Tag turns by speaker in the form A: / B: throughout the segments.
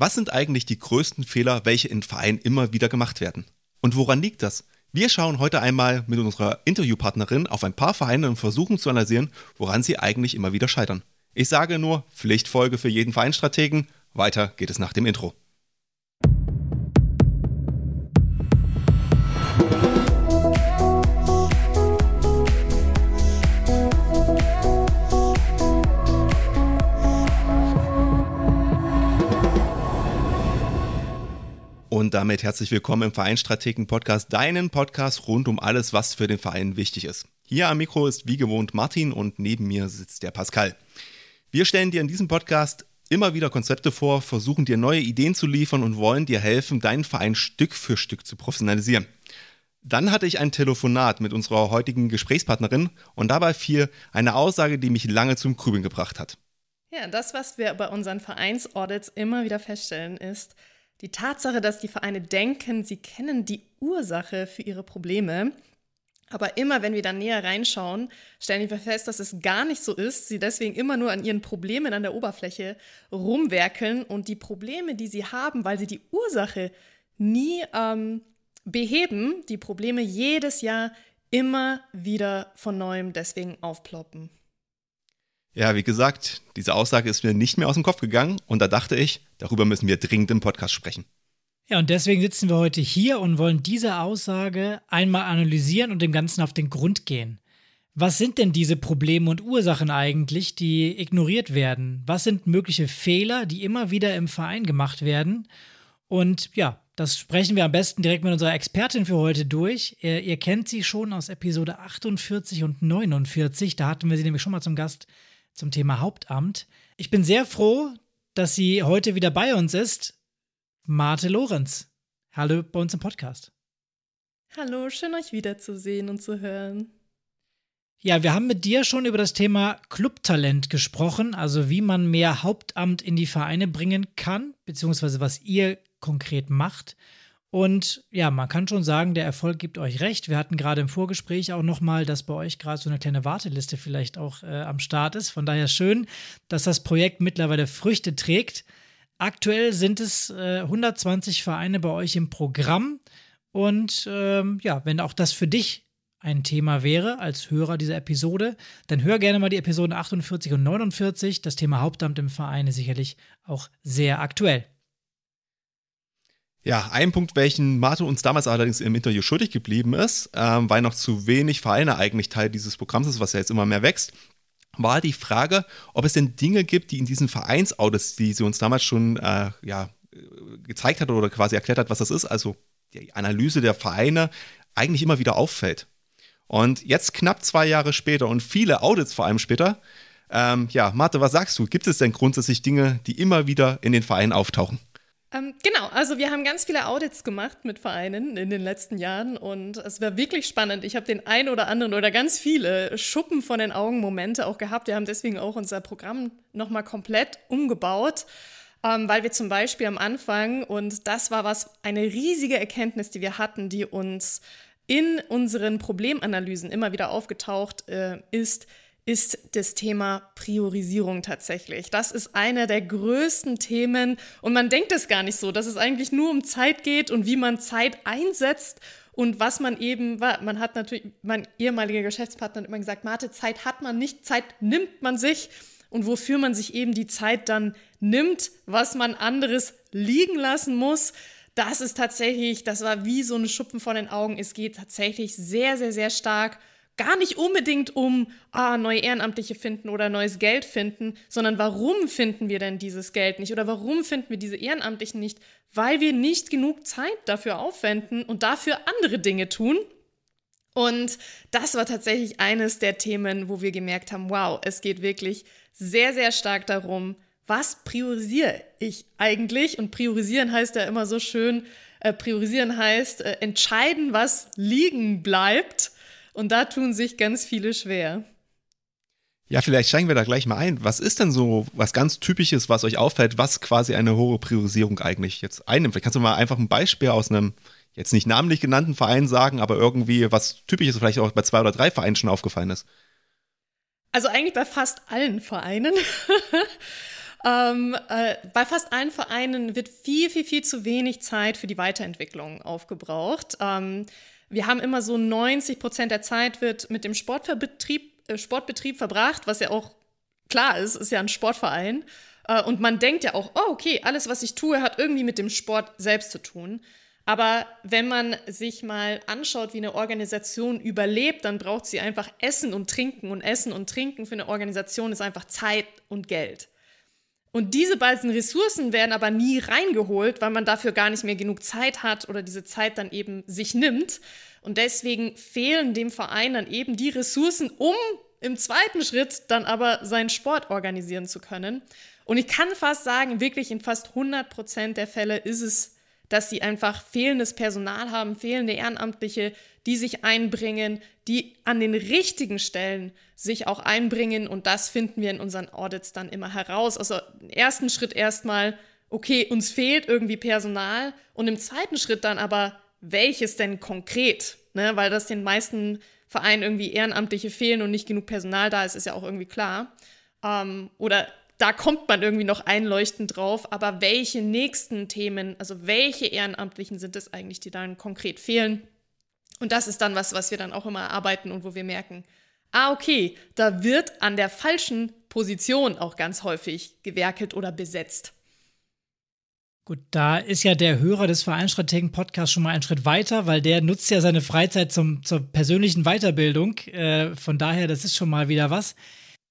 A: Was sind eigentlich die größten Fehler, welche in Vereinen immer wieder gemacht werden? Und woran liegt das? Wir schauen heute einmal mit unserer Interviewpartnerin auf ein paar Vereine und versuchen zu analysieren, woran sie eigentlich immer wieder scheitern. Ich sage nur, Pflichtfolge für jeden Vereinsstrategen. Weiter geht es nach dem Intro. Und damit herzlich willkommen im Vereinstrategen Podcast, deinen Podcast rund um alles, was für den Verein wichtig ist. Hier am Mikro ist wie gewohnt Martin und neben mir sitzt der Pascal. Wir stellen dir in diesem Podcast immer wieder Konzepte vor, versuchen dir neue Ideen zu liefern und wollen dir helfen, deinen Verein Stück für Stück zu professionalisieren. Dann hatte ich ein Telefonat mit unserer heutigen Gesprächspartnerin und dabei fiel eine Aussage, die mich lange zum Grübeln gebracht hat.
B: Ja, das, was wir bei unseren Vereinsaudits immer wieder feststellen, ist, die Tatsache, dass die Vereine denken, sie kennen die Ursache für ihre Probleme, aber immer, wenn wir dann näher reinschauen, stellen wir fest, dass es gar nicht so ist. Sie deswegen immer nur an ihren Problemen an der Oberfläche rumwerkeln und die Probleme, die sie haben, weil sie die Ursache nie ähm, beheben, die Probleme jedes Jahr immer wieder von neuem deswegen aufploppen.
A: Ja, wie gesagt, diese Aussage ist mir nicht mehr aus dem Kopf gegangen und da dachte ich, darüber müssen wir dringend im Podcast sprechen.
C: Ja, und deswegen sitzen wir heute hier und wollen diese Aussage einmal analysieren und dem Ganzen auf den Grund gehen. Was sind denn diese Probleme und Ursachen eigentlich, die ignoriert werden? Was sind mögliche Fehler, die immer wieder im Verein gemacht werden? Und ja, das sprechen wir am besten direkt mit unserer Expertin für heute durch. Ihr, ihr kennt sie schon aus Episode 48 und 49. Da hatten wir sie nämlich schon mal zum Gast zum Thema Hauptamt. Ich bin sehr froh, dass sie heute wieder bei uns ist. Marte Lorenz. Hallo bei uns im Podcast.
B: Hallo, schön euch wiederzusehen und zu hören.
C: Ja, wir haben mit dir schon über das Thema Clubtalent gesprochen, also wie man mehr Hauptamt in die Vereine bringen kann, beziehungsweise was ihr konkret macht. Und ja, man kann schon sagen, der Erfolg gibt euch recht. Wir hatten gerade im Vorgespräch auch nochmal, dass bei euch gerade so eine kleine Warteliste vielleicht auch äh, am Start ist. Von daher schön, dass das Projekt mittlerweile Früchte trägt. Aktuell sind es äh, 120 Vereine bei euch im Programm. Und ähm, ja, wenn auch das für dich ein Thema wäre als Hörer dieser Episode, dann hör gerne mal die Episoden 48 und 49. Das Thema Hauptamt im Verein ist sicherlich auch sehr aktuell.
A: Ja, ein Punkt, welchen Martin uns damals allerdings im Interview schuldig geblieben ist, ähm, weil noch zu wenig Vereine eigentlich Teil dieses Programms ist, was ja jetzt immer mehr wächst, war die Frage, ob es denn Dinge gibt, die in diesen Vereinsaudits, die sie uns damals schon äh, ja, gezeigt hat oder quasi erklärt hat, was das ist, also die Analyse der Vereine, eigentlich immer wieder auffällt. Und jetzt knapp zwei Jahre später und viele Audits vor allem später, ähm, ja, Marte, was sagst du? Gibt es denn grundsätzlich Dinge, die immer wieder in den Vereinen auftauchen?
B: Ähm, genau, also wir haben ganz viele Audits gemacht mit Vereinen in den letzten Jahren und es war wirklich spannend. Ich habe den einen oder anderen oder ganz viele Schuppen von den Augen Momente auch gehabt. Wir haben deswegen auch unser Programm nochmal komplett umgebaut, ähm, weil wir zum Beispiel am Anfang, und das war was, eine riesige Erkenntnis, die wir hatten, die uns in unseren Problemanalysen immer wieder aufgetaucht äh, ist, ist das Thema Priorisierung tatsächlich. Das ist einer der größten Themen und man denkt es gar nicht so, dass es eigentlich nur um Zeit geht und wie man Zeit einsetzt und was man eben, man hat natürlich, mein ehemaliger Geschäftspartner hat immer gesagt, Marte, Zeit hat man nicht, Zeit nimmt man sich und wofür man sich eben die Zeit dann nimmt, was man anderes liegen lassen muss. Das ist tatsächlich, das war wie so eine Schuppen von den Augen. Es geht tatsächlich sehr, sehr, sehr stark gar nicht unbedingt um ah, neue Ehrenamtliche finden oder neues Geld finden, sondern warum finden wir denn dieses Geld nicht oder warum finden wir diese Ehrenamtlichen nicht? Weil wir nicht genug Zeit dafür aufwenden und dafür andere Dinge tun. Und das war tatsächlich eines der Themen, wo wir gemerkt haben, wow, es geht wirklich sehr, sehr stark darum, was priorisiere ich eigentlich? Und priorisieren heißt ja immer so schön, äh, priorisieren heißt äh, entscheiden, was liegen bleibt und da tun sich ganz viele schwer.
A: Ja, vielleicht steigen wir da gleich mal ein. Was ist denn so was ganz Typisches, was euch auffällt, was quasi eine hohe Priorisierung eigentlich jetzt einnimmt? Vielleicht kannst du mal einfach ein Beispiel aus einem jetzt nicht namentlich genannten Verein sagen, aber irgendwie was Typisches vielleicht auch bei zwei oder drei Vereinen schon aufgefallen ist.
B: Also eigentlich bei fast allen Vereinen. Ähm, äh, bei fast allen Vereinen wird viel, viel, viel zu wenig Zeit für die Weiterentwicklung aufgebraucht. Ähm, wir haben immer so 90 Prozent der Zeit wird mit dem Sportbetrieb, äh, Sportbetrieb verbracht, was ja auch klar ist, ist ja ein Sportverein. Äh, und man denkt ja auch, oh, okay, alles, was ich tue, hat irgendwie mit dem Sport selbst zu tun. Aber wenn man sich mal anschaut, wie eine Organisation überlebt, dann braucht sie einfach Essen und Trinken. Und Essen und Trinken für eine Organisation ist einfach Zeit und Geld. Und diese beiden Ressourcen werden aber nie reingeholt, weil man dafür gar nicht mehr genug Zeit hat oder diese Zeit dann eben sich nimmt. Und deswegen fehlen dem Verein dann eben die Ressourcen, um im zweiten Schritt dann aber seinen Sport organisieren zu können. Und ich kann fast sagen, wirklich in fast 100 Prozent der Fälle ist es dass sie einfach fehlendes Personal haben, fehlende Ehrenamtliche, die sich einbringen, die an den richtigen Stellen sich auch einbringen. Und das finden wir in unseren Audits dann immer heraus. Also im ersten Schritt erstmal, okay, uns fehlt irgendwie Personal. Und im zweiten Schritt dann aber, welches denn konkret? Ne? Weil das den meisten Vereinen irgendwie Ehrenamtliche fehlen und nicht genug Personal da ist, ist ja auch irgendwie klar. Ähm, oder da kommt man irgendwie noch einleuchtend drauf. Aber welche nächsten Themen, also welche Ehrenamtlichen sind es eigentlich, die dann konkret fehlen? Und das ist dann was, was wir dann auch immer arbeiten und wo wir merken, ah, okay, da wird an der falschen Position auch ganz häufig gewerkelt oder besetzt.
C: Gut, da ist ja der Hörer des Vereinsstrategen-Podcasts schon mal einen Schritt weiter, weil der nutzt ja seine Freizeit zum, zur persönlichen Weiterbildung. Äh, von daher, das ist schon mal wieder was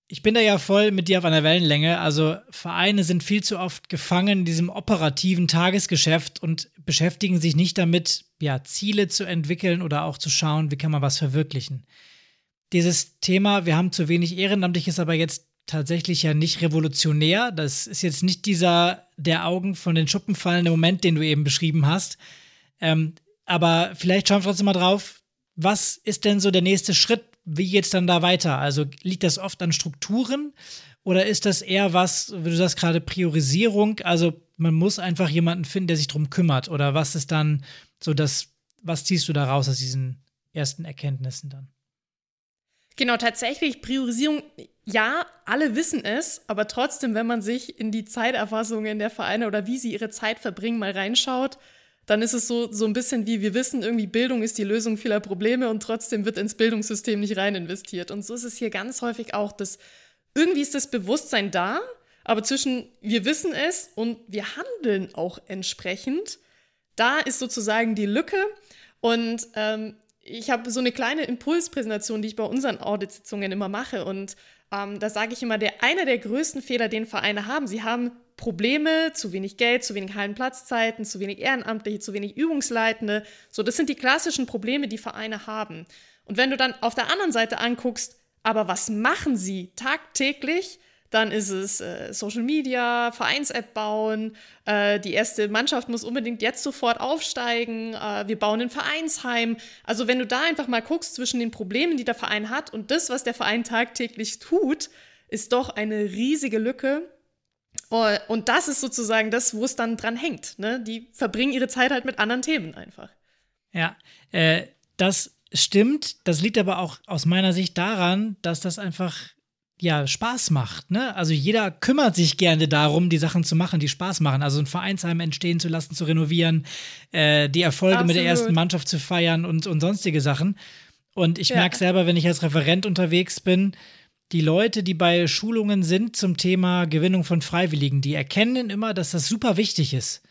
C: ich bin da ja voll mit dir auf einer Wellenlänge. Also Vereine sind viel zu oft gefangen in diesem operativen Tagesgeschäft und beschäftigen sich nicht damit, ja, Ziele zu entwickeln oder auch zu schauen, wie kann man was verwirklichen. Dieses Thema, wir haben zu wenig Ehrenamtliches, aber jetzt tatsächlich ja nicht revolutionär. Das ist jetzt nicht dieser der Augen von den Schuppen fallende Moment, den du eben beschrieben hast. Ähm, aber vielleicht schauen wir trotzdem mal drauf, was ist denn so der nächste Schritt? Wie geht es dann da weiter? Also liegt das oft an Strukturen oder ist das eher was, wie du sagst gerade, Priorisierung? Also man muss einfach jemanden finden, der sich darum kümmert. Oder was ist dann so das, was ziehst du da raus aus diesen ersten Erkenntnissen dann?
B: Genau, tatsächlich Priorisierung, ja, alle wissen es, aber trotzdem, wenn man sich in die Zeiterfassungen der Vereine oder wie sie ihre Zeit verbringen, mal reinschaut, dann ist es so, so ein bisschen wie, wir wissen irgendwie, Bildung ist die Lösung vieler Probleme und trotzdem wird ins Bildungssystem nicht rein investiert. Und so ist es hier ganz häufig auch, dass irgendwie ist das Bewusstsein da, aber zwischen wir wissen es und wir handeln auch entsprechend, da ist sozusagen die Lücke. Und ähm, ich habe so eine kleine Impulspräsentation, die ich bei unseren Audit-Sitzungen immer mache. Und ähm, da sage ich immer, der einer der größten Fehler, den Vereine haben, sie haben Probleme, zu wenig Geld, zu wenig Hallenplatzzeiten, zu wenig Ehrenamtliche, zu wenig Übungsleitende. So, das sind die klassischen Probleme, die Vereine haben. Und wenn du dann auf der anderen Seite anguckst, aber was machen sie tagtäglich? Dann ist es äh, Social Media, Vereins-App bauen, äh, die erste Mannschaft muss unbedingt jetzt sofort aufsteigen, äh, wir bauen ein Vereinsheim. Also wenn du da einfach mal guckst zwischen den Problemen, die der Verein hat und das, was der Verein tagtäglich tut, ist doch eine riesige Lücke. Und das ist sozusagen das, wo es dann dran hängt. Ne? Die verbringen ihre Zeit halt mit anderen Themen einfach.
C: Ja, äh, das stimmt. Das liegt aber auch aus meiner Sicht daran, dass das einfach ja Spaß macht. Ne? Also jeder kümmert sich gerne darum, die Sachen zu machen, die Spaß machen. Also ein Vereinsheim entstehen zu lassen, zu renovieren, äh, die Erfolge Absolut. mit der ersten Mannschaft zu feiern und, und sonstige Sachen. Und ich ja. merke selber, wenn ich als Referent unterwegs bin, die Leute, die bei Schulungen sind zum Thema Gewinnung von Freiwilligen, die erkennen immer, dass das super wichtig ist.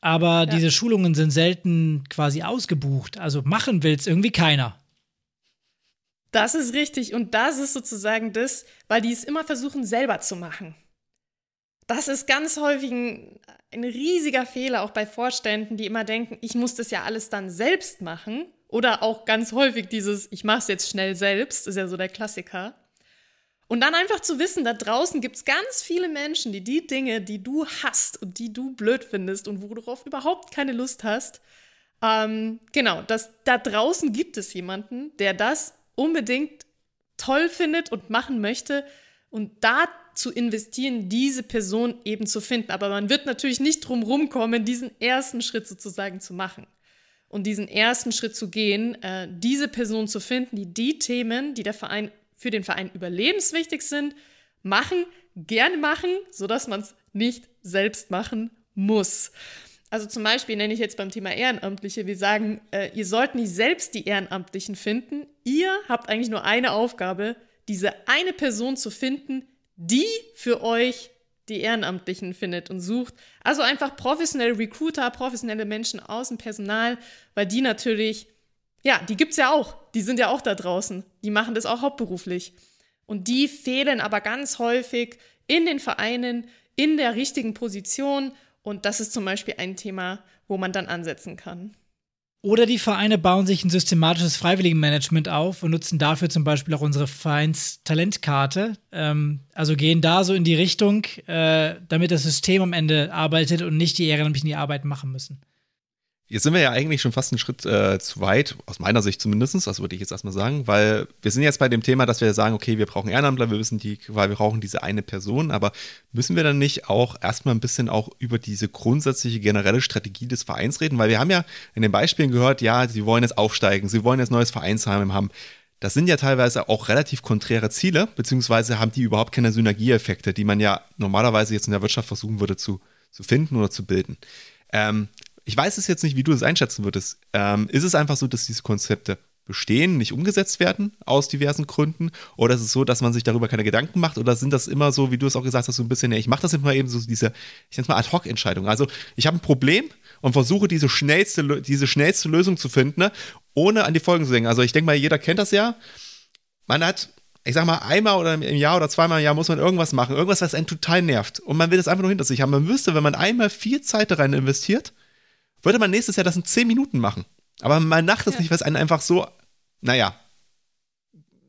C: Aber ja. diese Schulungen sind selten quasi ausgebucht. Also machen will es irgendwie keiner.
B: Das ist richtig. Und das ist sozusagen das, weil die es immer versuchen, selber zu machen. Das ist ganz häufig ein, ein riesiger Fehler, auch bei Vorständen, die immer denken, ich muss das ja alles dann selbst machen. Oder auch ganz häufig dieses, ich mache es jetzt schnell selbst, ist ja so der Klassiker. Und dann einfach zu wissen, da draußen gibt es ganz viele Menschen, die die Dinge, die du hast und die du blöd findest und worauf überhaupt keine Lust hast, ähm, genau, dass da draußen gibt es jemanden, der das unbedingt toll findet und machen möchte und da zu investieren, diese Person eben zu finden. Aber man wird natürlich nicht drum rumkommen, diesen ersten Schritt sozusagen zu machen und diesen ersten Schritt zu gehen, äh, diese Person zu finden, die die Themen, die der Verein für den Verein überlebenswichtig sind, machen, gerne machen, sodass man es nicht selbst machen muss. Also zum Beispiel nenne ich jetzt beim Thema Ehrenamtliche, wir sagen, äh, ihr sollt nicht selbst die Ehrenamtlichen finden. Ihr habt eigentlich nur eine Aufgabe, diese eine Person zu finden, die für euch die Ehrenamtlichen findet und sucht. Also einfach professionelle Recruiter, professionelle Menschen aus dem Personal, weil die natürlich, ja, die gibt es ja auch. Die sind ja auch da draußen. Die machen das auch hauptberuflich. Und die fehlen aber ganz häufig in den Vereinen, in der richtigen Position und das ist zum Beispiel ein Thema, wo man dann ansetzen kann.
C: Oder die Vereine bauen sich ein systematisches Freiwilligenmanagement auf und nutzen dafür zum Beispiel auch unsere Vereins-Talentkarte. Ähm, also gehen da so in die Richtung, äh, damit das System am Ende arbeitet und nicht die Ehrenamtlichen die Arbeit machen müssen.
A: Jetzt sind wir ja eigentlich schon fast einen Schritt äh, zu weit, aus meiner Sicht zumindest, das würde ich jetzt erstmal sagen, weil wir sind jetzt bei dem Thema, dass wir sagen, okay, wir brauchen Ehrenamtler, wir wissen die, weil wir brauchen diese eine Person, aber müssen wir dann nicht auch erstmal ein bisschen auch über diese grundsätzliche generelle Strategie des Vereins reden? Weil wir haben ja in den Beispielen gehört, ja, sie wollen jetzt aufsteigen, sie wollen jetzt neues Vereinsheim haben. Das sind ja teilweise auch relativ konträre Ziele, beziehungsweise haben die überhaupt keine Synergieeffekte, die man ja normalerweise jetzt in der Wirtschaft versuchen würde zu, zu finden oder zu bilden. Ähm, ich weiß es jetzt nicht, wie du es einschätzen würdest. Ähm, ist es einfach so, dass diese Konzepte bestehen, nicht umgesetzt werden aus diversen Gründen? Oder ist es so, dass man sich darüber keine Gedanken macht? Oder sind das immer so, wie du es auch gesagt hast, so ein bisschen, ja, ich mache das immer eben so diese, ich nenne es mal Ad-Hoc-Entscheidung. Also ich habe ein Problem und versuche diese schnellste, diese schnellste Lösung zu finden, ne, ohne an die Folgen zu denken. Also ich denke mal, jeder kennt das ja. Man hat ich sag mal, einmal oder im Jahr oder zweimal im Jahr muss man irgendwas machen, irgendwas, was einen total nervt. Und man will das einfach nur hinter sich haben. Man wüsste, wenn man einmal viel Zeit da rein investiert, würde man nächstes Jahr das in 10 Minuten machen. Aber man macht das ja. nicht, was einen einfach so, naja,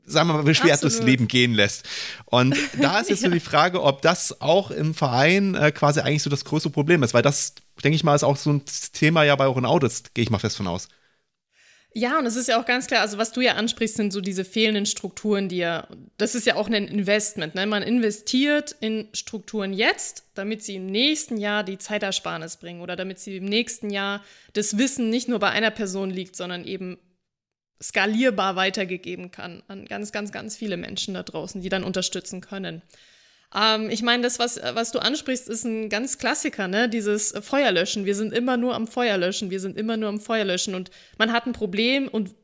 A: sagen wir mal, beschwert durchs Leben gehen lässt. Und da ist jetzt ja. nur die Frage, ob das auch im Verein äh, quasi eigentlich so das größte Problem ist, weil das, denke ich mal, ist auch so ein Thema ja bei euren Audits, gehe ich mal fest von aus.
B: Ja, und es ist ja auch ganz klar, also was du ja ansprichst, sind so diese fehlenden Strukturen, die ja, das ist ja auch ein Investment. Ne? Man investiert in Strukturen jetzt, damit sie im nächsten Jahr die Zeitersparnis bringen oder damit sie im nächsten Jahr das Wissen nicht nur bei einer Person liegt, sondern eben skalierbar weitergegeben kann an ganz, ganz, ganz viele Menschen da draußen, die dann unterstützen können. Ähm, ich meine, das, was, was du ansprichst, ist ein ganz Klassiker, ne? Dieses Feuerlöschen. Wir sind immer nur am Feuerlöschen. Wir sind immer nur am Feuerlöschen. Und man hat ein Problem und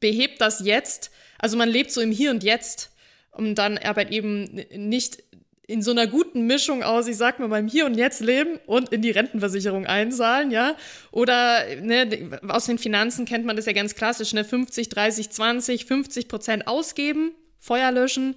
B: behebt das jetzt. Also man lebt so im Hier und Jetzt. Und dann aber eben nicht in so einer guten Mischung aus, ich sag mal, beim Hier und Jetzt leben und in die Rentenversicherung einzahlen, ja. Oder ne, aus den Finanzen kennt man das ja ganz klassisch, ne? 50, 30, 20, 50 Prozent ausgeben, Feuer löschen,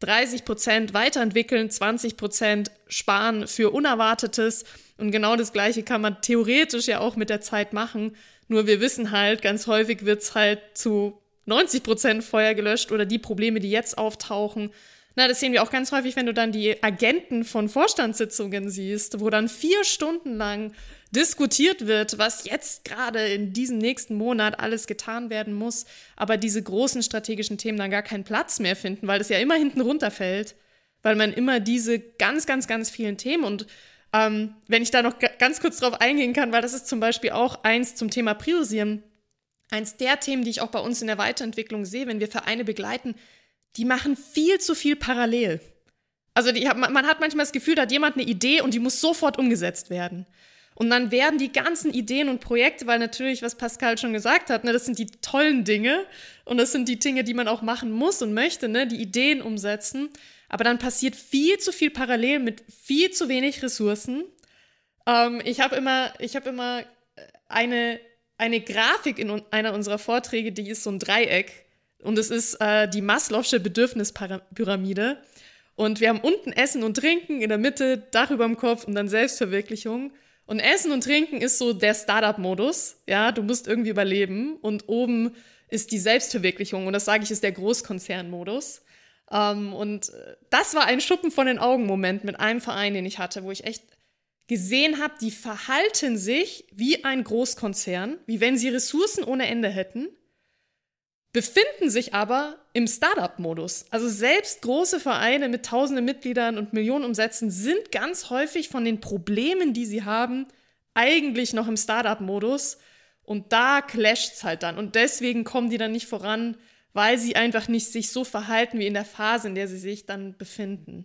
B: 30 Prozent weiterentwickeln, 20 Prozent sparen für Unerwartetes. Und genau das Gleiche kann man theoretisch ja auch mit der Zeit machen. Nur wir wissen halt, ganz häufig wird es halt zu 90 Prozent Feuer gelöscht oder die Probleme, die jetzt auftauchen. Na, das sehen wir auch ganz häufig, wenn du dann die Agenten von Vorstandssitzungen siehst, wo dann vier Stunden lang diskutiert wird, was jetzt gerade in diesem nächsten Monat alles getan werden muss, aber diese großen strategischen Themen dann gar keinen Platz mehr finden, weil das ja immer hinten runterfällt, weil man immer diese ganz, ganz, ganz vielen Themen und ähm, wenn ich da noch ganz kurz drauf eingehen kann, weil das ist zum Beispiel auch eins zum Thema Priorisieren, eins der Themen, die ich auch bei uns in der Weiterentwicklung sehe, wenn wir Vereine begleiten, die machen viel zu viel parallel. Also die, man hat manchmal das Gefühl, da hat jemand eine Idee und die muss sofort umgesetzt werden. Und dann werden die ganzen Ideen und Projekte, weil natürlich, was Pascal schon gesagt hat, ne, das sind die tollen Dinge und das sind die Dinge, die man auch machen muss und möchte, ne, die Ideen umsetzen. Aber dann passiert viel zu viel parallel mit viel zu wenig Ressourcen. Ähm, ich habe immer, ich habe immer eine, eine Grafik in einer unserer Vorträge, die ist so ein Dreieck. Und es ist äh, die Maslow'sche Bedürfnispyramide. Und wir haben unten Essen und Trinken, in der Mitte Dach über dem Kopf und dann Selbstverwirklichung. Und Essen und Trinken ist so der Startup-Modus. Ja, du musst irgendwie überleben. Und oben ist die Selbstverwirklichung. Und das sage ich, ist der Großkonzern-Modus. Ähm, und äh, das war ein Schuppen von den Augen-Moment mit einem Verein, den ich hatte, wo ich echt gesehen habe, die verhalten sich wie ein Großkonzern, wie wenn sie Ressourcen ohne Ende hätten befinden sich aber im Startup-Modus. Also selbst große Vereine mit tausenden Mitgliedern und Millionen Umsätzen sind ganz häufig von den Problemen, die sie haben, eigentlich noch im Startup-Modus. Und da clasht es halt dann. Und deswegen kommen die dann nicht voran, weil sie einfach nicht sich so verhalten wie in der Phase, in der sie sich dann befinden.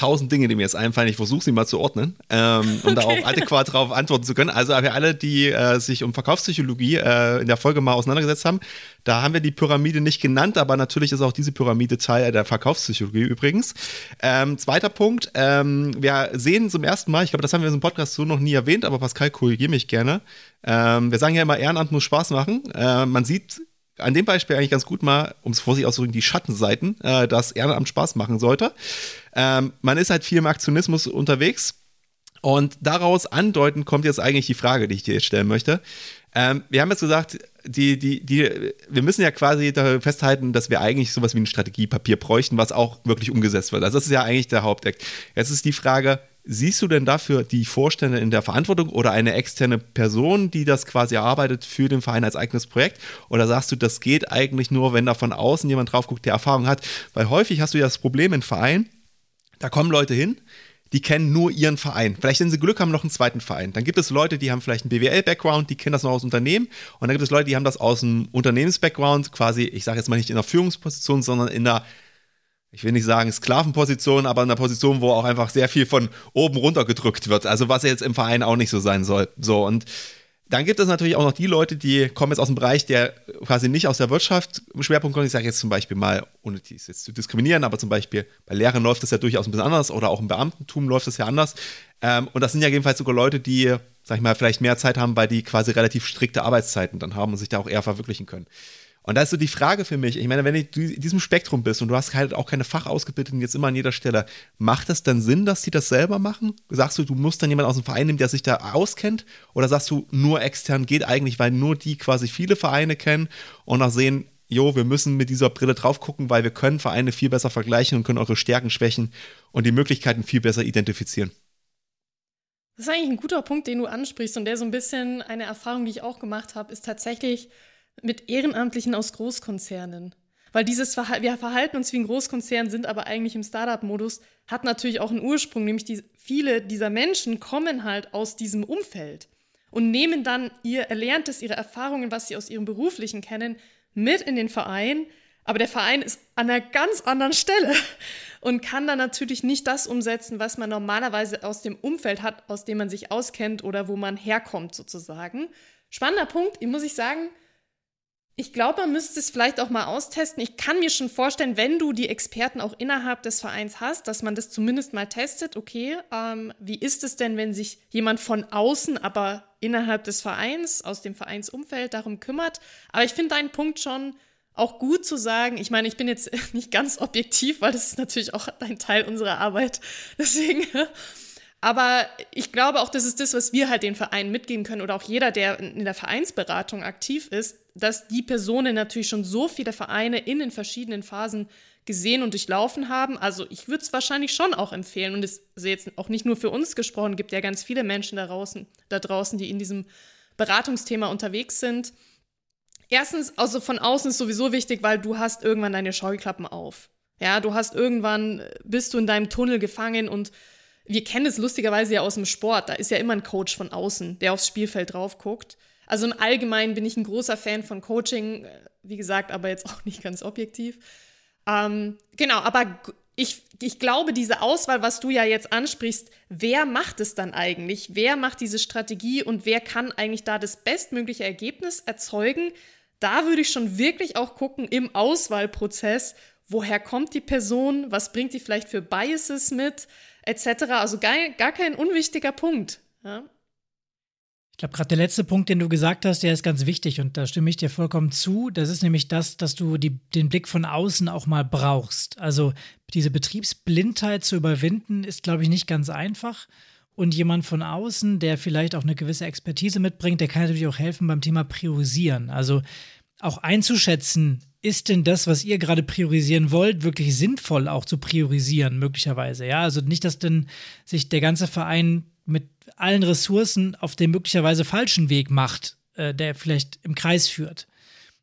A: Tausend Dinge, die mir jetzt einfallen. Ich versuche sie mal zu ordnen, ähm, um okay. da auch adäquat darauf antworten zu können. Also für alle, die äh, sich um Verkaufspsychologie äh, in der Folge mal auseinandergesetzt haben, da haben wir die Pyramide nicht genannt, aber natürlich ist auch diese Pyramide Teil der Verkaufspsychologie übrigens. Ähm, zweiter Punkt, ähm, wir sehen zum ersten Mal, ich glaube, das haben wir in unserem Podcast so noch nie erwähnt, aber Pascal, korrigiere mich gerne. Ähm, wir sagen ja immer, Ehrenamt muss Spaß machen. Äh, man sieht an dem Beispiel eigentlich ganz gut mal, um es vorsichtig auszudrücken, die Schattenseiten, äh, dass Ehrenamt Spaß machen sollte. Ähm, man ist halt viel im Aktionismus unterwegs. Und daraus andeuten kommt jetzt eigentlich die Frage, die ich dir jetzt stellen möchte. Ähm, wir haben jetzt gesagt, die, die, die, wir müssen ja quasi festhalten, dass wir eigentlich sowas wie ein Strategiepapier bräuchten, was auch wirklich umgesetzt wird. Also das ist ja eigentlich der Haupteck. Jetzt ist die Frage, siehst du denn dafür die Vorstände in der Verantwortung oder eine externe Person, die das quasi erarbeitet für den Verein als eigenes Projekt? Oder sagst du, das geht eigentlich nur, wenn da von außen jemand drauf guckt, der Erfahrung hat? Weil häufig hast du ja das Problem in Vereinen, da kommen Leute hin, die kennen nur ihren Verein. Vielleicht, wenn sie Glück haben, noch einen zweiten Verein. Dann gibt es Leute, die haben vielleicht einen BWL-Background, die kennen das noch aus Unternehmen. Und dann gibt es Leute, die haben das aus dem Unternehmens-Background, quasi, ich sage jetzt mal nicht in der Führungsposition, sondern in der, ich will nicht sagen Sklavenposition, aber in einer Position, wo auch einfach sehr viel von oben runter gedrückt wird. Also was jetzt im Verein auch nicht so sein soll. So und dann gibt es natürlich auch noch die Leute, die kommen jetzt aus dem Bereich, der quasi nicht aus der Wirtschaft im Schwerpunkt kommt. Ich sage jetzt zum Beispiel mal, ohne dies jetzt zu diskriminieren, aber zum Beispiel bei Lehrern läuft das ja durchaus ein bisschen anders oder auch im Beamtentum läuft das ja anders. Ähm, und das sind ja jedenfalls sogar Leute, die, sag ich mal, vielleicht mehr Zeit haben, weil die quasi relativ strikte Arbeitszeiten dann haben und sich da auch eher verwirklichen können. Und da ist so die Frage für mich, ich meine, wenn du in diesem Spektrum bist und du hast halt auch keine Fachausgebildeten jetzt immer an jeder Stelle, macht es dann Sinn, dass die das selber machen? Sagst du, du musst dann jemanden aus dem Verein nehmen, der sich da auskennt? Oder sagst du, nur extern geht eigentlich, weil nur die quasi viele Vereine kennen und auch sehen, jo, wir müssen mit dieser Brille drauf gucken, weil wir können Vereine viel besser vergleichen und können eure Stärken, Schwächen und die Möglichkeiten viel besser identifizieren?
B: Das ist eigentlich ein guter Punkt, den du ansprichst und der so ein bisschen eine Erfahrung, die ich auch gemacht habe, ist tatsächlich, mit Ehrenamtlichen aus Großkonzernen. Weil dieses Verhalten, wir verhalten uns wie ein Großkonzern, sind aber eigentlich im Startup-Modus, hat natürlich auch einen Ursprung, nämlich die, viele dieser Menschen kommen halt aus diesem Umfeld und nehmen dann ihr Erlerntes, ihre Erfahrungen, was sie aus ihrem Beruflichen kennen, mit in den Verein. Aber der Verein ist an einer ganz anderen Stelle und kann dann natürlich nicht das umsetzen, was man normalerweise aus dem Umfeld hat, aus dem man sich auskennt oder wo man herkommt sozusagen. Spannender Punkt, muss ich sagen, ich glaube, man müsste es vielleicht auch mal austesten. Ich kann mir schon vorstellen, wenn du die Experten auch innerhalb des Vereins hast, dass man das zumindest mal testet. Okay, ähm, wie ist es denn, wenn sich jemand von außen, aber innerhalb des Vereins, aus dem Vereinsumfeld darum kümmert? Aber ich finde deinen Punkt schon auch gut zu sagen. Ich meine, ich bin jetzt nicht ganz objektiv, weil das ist natürlich auch ein Teil unserer Arbeit. Deswegen aber ich glaube auch, das ist das, was wir halt den Vereinen mitgeben können oder auch jeder, der in der Vereinsberatung aktiv ist, dass die Personen natürlich schon so viele Vereine in den verschiedenen Phasen gesehen und durchlaufen haben. Also ich würde es wahrscheinlich schon auch empfehlen. Und es ist jetzt auch nicht nur für uns gesprochen, gibt ja ganz viele Menschen da draußen, da draußen, die in diesem Beratungsthema unterwegs sind. Erstens, also von außen ist sowieso wichtig, weil du hast irgendwann deine Scheuklappen auf. Ja, du hast irgendwann, bist du in deinem Tunnel gefangen und wir kennen es lustigerweise ja aus dem Sport. Da ist ja immer ein Coach von außen, der aufs Spielfeld drauf guckt. Also im Allgemeinen bin ich ein großer Fan von Coaching, wie gesagt, aber jetzt auch nicht ganz objektiv. Ähm, genau, aber ich, ich glaube, diese Auswahl, was du ja jetzt ansprichst, wer macht es dann eigentlich? Wer macht diese Strategie und wer kann eigentlich da das bestmögliche Ergebnis erzeugen? Da würde ich schon wirklich auch gucken im Auswahlprozess, woher kommt die Person, was bringt die vielleicht für Biases mit? Etc. Also gar, gar kein unwichtiger Punkt. Ja?
C: Ich glaube, gerade der letzte Punkt, den du gesagt hast, der ist ganz wichtig und da stimme ich dir vollkommen zu. Das ist nämlich das, dass du die, den Blick von außen auch mal brauchst. Also diese Betriebsblindheit zu überwinden, ist, glaube ich, nicht ganz einfach. Und jemand von außen, der vielleicht auch eine gewisse Expertise mitbringt, der kann natürlich auch helfen beim Thema Priorisieren. Also auch einzuschätzen, ist denn das, was ihr gerade priorisieren wollt, wirklich sinnvoll auch zu priorisieren, möglicherweise? Ja, also nicht, dass denn sich der ganze Verein mit allen Ressourcen auf den möglicherweise falschen Weg macht, äh, der vielleicht im Kreis führt.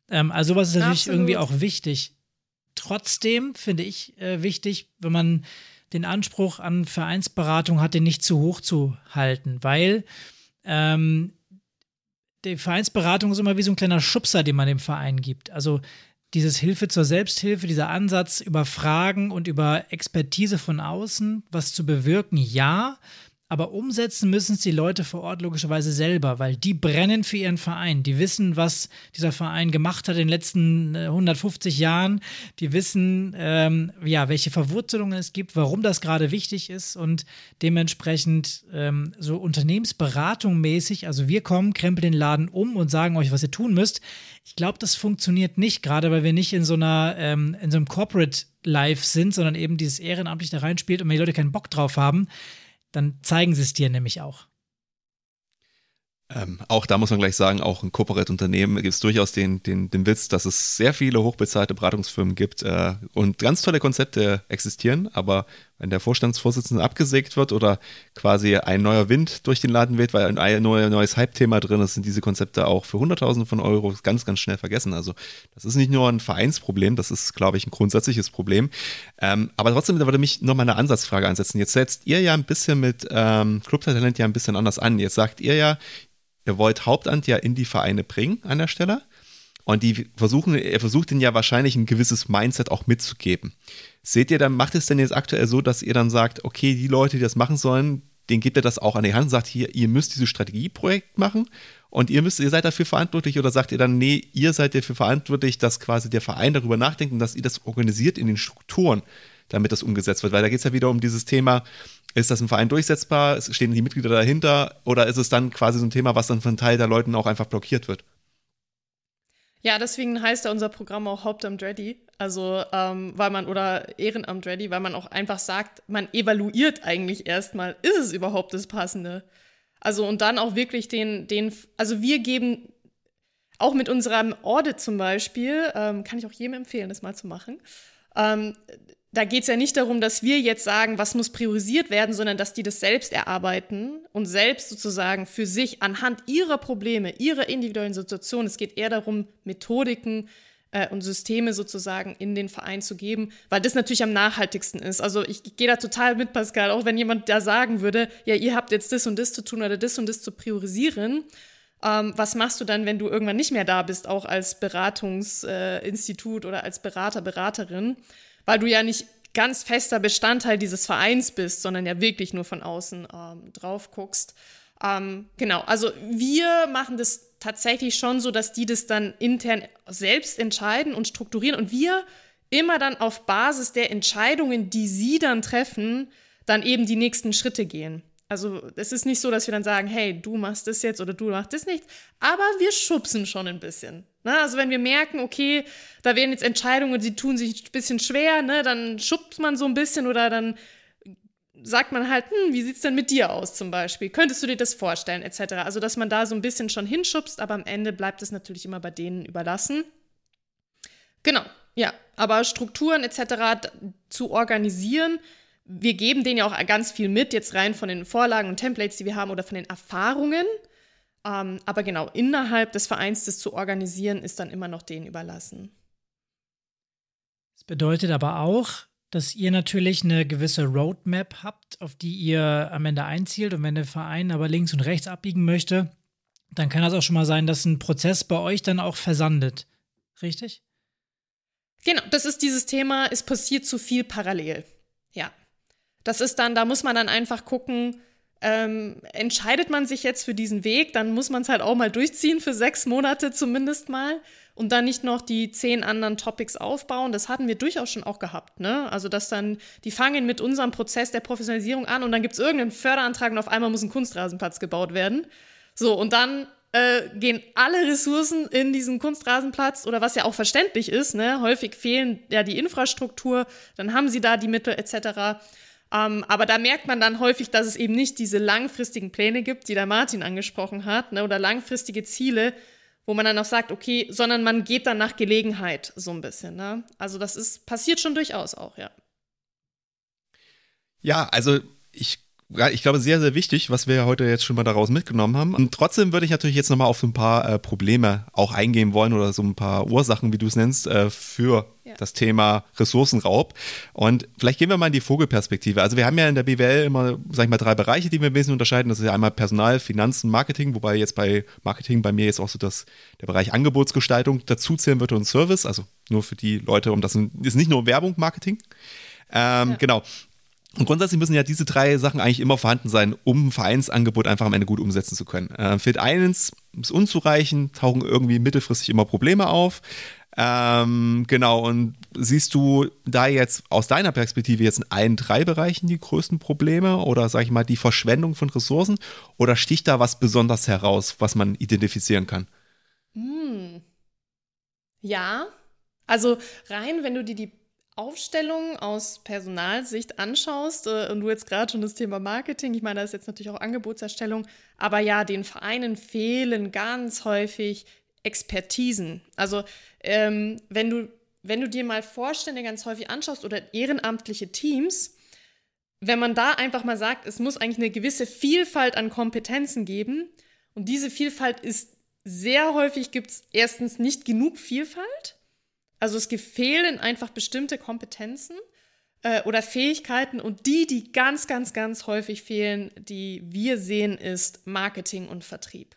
C: Ähm, also sowas ist natürlich Absolut. irgendwie auch wichtig. Trotzdem finde ich äh, wichtig, wenn man den Anspruch an Vereinsberatung hat, den nicht zu hoch zu halten, weil ähm, die Vereinsberatung ist immer wie so ein kleiner Schubser, den man dem Verein gibt. Also dieses Hilfe zur Selbsthilfe, dieser Ansatz über Fragen und über Expertise von außen, was zu bewirken, ja. Aber umsetzen müssen es die Leute vor Ort logischerweise selber, weil die brennen für ihren Verein. Die wissen, was dieser Verein gemacht hat in den letzten 150 äh, Jahren. Die wissen, ähm, ja, welche Verwurzelungen es gibt, warum das gerade wichtig ist und dementsprechend ähm, so Unternehmensberatung mäßig. Also wir kommen, krempeln den Laden um und sagen euch, was ihr tun müsst. Ich glaube, das funktioniert nicht, gerade weil wir nicht in so einer, ähm, in so einem Corporate Life sind, sondern eben dieses ehrenamtlich da reinspielt und die Leute keinen Bock drauf haben, dann zeigen sie es dir nämlich auch.
A: Ähm, auch da muss man gleich sagen, auch in Corporate-Unternehmen gibt es durchaus den, den, den Witz, dass es sehr viele hochbezahlte Beratungsfirmen gibt äh, und ganz tolle Konzepte existieren, aber wenn der Vorstandsvorsitzende abgesägt wird oder quasi ein neuer Wind durch den Laden weht, weil ein neues Hype-Thema drin ist, sind diese Konzepte auch für Hunderttausende von Euro ganz, ganz schnell vergessen. Also das ist nicht nur ein Vereinsproblem, das ist, glaube ich, ein grundsätzliches Problem. Ähm, aber trotzdem würde mich noch mal eine Ansatzfrage ansetzen. Jetzt setzt ihr ja ein bisschen mit ähm, Club Talent ja ein bisschen anders an. Jetzt sagt ihr ja, ihr wollt Hauptamt ja in die Vereine bringen an der Stelle. Und die versuchen, er versucht ihnen ja wahrscheinlich ein gewisses Mindset auch mitzugeben. Seht ihr dann, macht es denn jetzt aktuell so, dass ihr dann sagt, okay, die Leute, die das machen sollen, denen gebt ihr das auch an die Hand und sagt, hier, ihr müsst dieses Strategieprojekt machen und ihr müsst, ihr seid dafür verantwortlich oder sagt ihr dann, nee, ihr seid dafür verantwortlich, dass quasi der Verein darüber nachdenkt und dass ihr das organisiert in den Strukturen, damit das umgesetzt wird? Weil da geht es ja wieder um dieses Thema, ist das ein Verein durchsetzbar? Stehen die Mitglieder dahinter? Oder ist es dann quasi so ein Thema, was dann von Teil der Leuten auch einfach blockiert wird?
B: Ja, deswegen heißt ja unser Programm auch Hauptamt Ready. Also, ähm, weil man, oder Ehrenamt Ready, weil man auch einfach sagt, man evaluiert eigentlich erstmal, ist es überhaupt das Passende? Also, und dann auch wirklich den, den, also wir geben auch mit unserem Audit zum Beispiel, ähm, kann ich auch jedem empfehlen, das mal zu machen. Ähm, da geht es ja nicht darum, dass wir jetzt sagen, was muss priorisiert werden, sondern dass die das selbst erarbeiten und selbst sozusagen für sich anhand ihrer Probleme, ihrer individuellen Situation, es geht eher darum, Methodiken äh, und Systeme sozusagen in den Verein zu geben, weil das natürlich am nachhaltigsten ist. Also ich, ich gehe da total mit, Pascal, auch wenn jemand da sagen würde, ja, ihr habt jetzt das und das zu tun oder das und das zu priorisieren. Ähm, was machst du dann, wenn du irgendwann nicht mehr da bist, auch als Beratungsinstitut äh, oder als Berater, Beraterin? Weil du ja nicht ganz fester Bestandteil dieses Vereins bist, sondern ja wirklich nur von außen ähm, drauf guckst. Ähm, genau, also wir machen das tatsächlich schon so, dass die das dann intern selbst entscheiden und strukturieren und wir immer dann auf Basis der Entscheidungen, die sie dann treffen, dann eben die nächsten Schritte gehen. Also es ist nicht so, dass wir dann sagen, hey, du machst das jetzt oder du machst das nicht, aber wir schubsen schon ein bisschen. Ne? Also wenn wir merken, okay, da werden jetzt Entscheidungen, die tun sich ein bisschen schwer, ne? dann schubst man so ein bisschen oder dann sagt man halt, hm, wie sieht's denn mit dir aus zum Beispiel? Könntest du dir das vorstellen, etc. Also dass man da so ein bisschen schon hinschubst, aber am Ende bleibt es natürlich immer bei denen überlassen. Genau, ja, aber Strukturen etc. zu organisieren, wir geben denen ja auch ganz viel mit, jetzt rein von den Vorlagen und Templates, die wir haben oder von den Erfahrungen. Ähm, aber genau, innerhalb des Vereins das zu organisieren, ist dann immer noch denen überlassen.
C: Das bedeutet aber auch, dass ihr natürlich eine gewisse Roadmap habt, auf die ihr am Ende einzielt. Und wenn der Verein aber links und rechts abbiegen möchte, dann kann das auch schon mal sein, dass ein Prozess bei euch dann auch versandet. Richtig?
B: Genau, das ist dieses Thema, es passiert zu viel parallel. Das ist dann, da muss man dann einfach gucken, ähm, entscheidet man sich jetzt für diesen Weg, dann muss man es halt auch mal durchziehen für sechs Monate zumindest mal und dann nicht noch die zehn anderen Topics aufbauen. Das hatten wir durchaus schon auch gehabt. Ne? Also, dass dann, die fangen mit unserem Prozess der Professionalisierung an und dann gibt es irgendeinen Förderantrag und auf einmal muss ein Kunstrasenplatz gebaut werden. So, und dann äh, gehen alle Ressourcen in diesen Kunstrasenplatz oder was ja auch verständlich ist. Ne? Häufig fehlen ja die Infrastruktur, dann haben sie da die Mittel etc. Ähm, aber da merkt man dann häufig, dass es eben nicht diese langfristigen Pläne gibt, die der Martin angesprochen hat, ne, oder langfristige Ziele, wo man dann auch sagt, okay, sondern man geht dann nach Gelegenheit so ein bisschen. Ne? Also das ist passiert schon durchaus auch, ja.
A: Ja, also ich ich glaube, sehr, sehr wichtig, was wir heute jetzt schon mal daraus mitgenommen haben. Und trotzdem würde ich natürlich jetzt nochmal auf so ein paar äh, Probleme auch eingehen wollen oder so ein paar Ursachen, wie du es nennst, äh, für ja. das Thema Ressourcenraub. Und vielleicht gehen wir mal in die Vogelperspektive. Also wir haben ja in der BWL immer, sag ich mal, drei Bereiche, die wir ein bisschen unterscheiden. Das ist ja einmal Personal, Finanzen, Marketing, wobei jetzt bei Marketing bei mir jetzt auch so das, der Bereich Angebotsgestaltung dazuzählen wird und Service, also Nur für die Leute, um das ist nicht nur Werbung, Marketing. Ähm, ja. Genau. Und grundsätzlich müssen ja diese drei Sachen eigentlich immer vorhanden sein, um ein Vereinsangebot einfach am Ende gut umsetzen zu können. Äh, fehlt eines, ist unzureichend, tauchen irgendwie mittelfristig immer Probleme auf. Ähm, genau, und siehst du da jetzt aus deiner Perspektive jetzt in allen drei Bereichen die größten Probleme oder sag ich mal die Verschwendung von Ressourcen oder sticht da was besonders heraus, was man identifizieren kann?
B: Hm. Ja, also rein, wenn du dir die Aufstellung aus Personalsicht anschaust äh, und du jetzt gerade schon das Thema Marketing, ich meine, da ist jetzt natürlich auch Angebotserstellung, aber ja, den Vereinen fehlen ganz häufig Expertisen. Also ähm, wenn, du, wenn du dir mal Vorstände ganz häufig anschaust oder ehrenamtliche Teams, wenn man da einfach mal sagt, es muss eigentlich eine gewisse Vielfalt an Kompetenzen geben und diese Vielfalt ist sehr häufig gibt es erstens nicht genug Vielfalt. Also es fehlen einfach bestimmte Kompetenzen äh, oder Fähigkeiten und die, die ganz, ganz, ganz häufig fehlen, die wir sehen, ist Marketing und Vertrieb.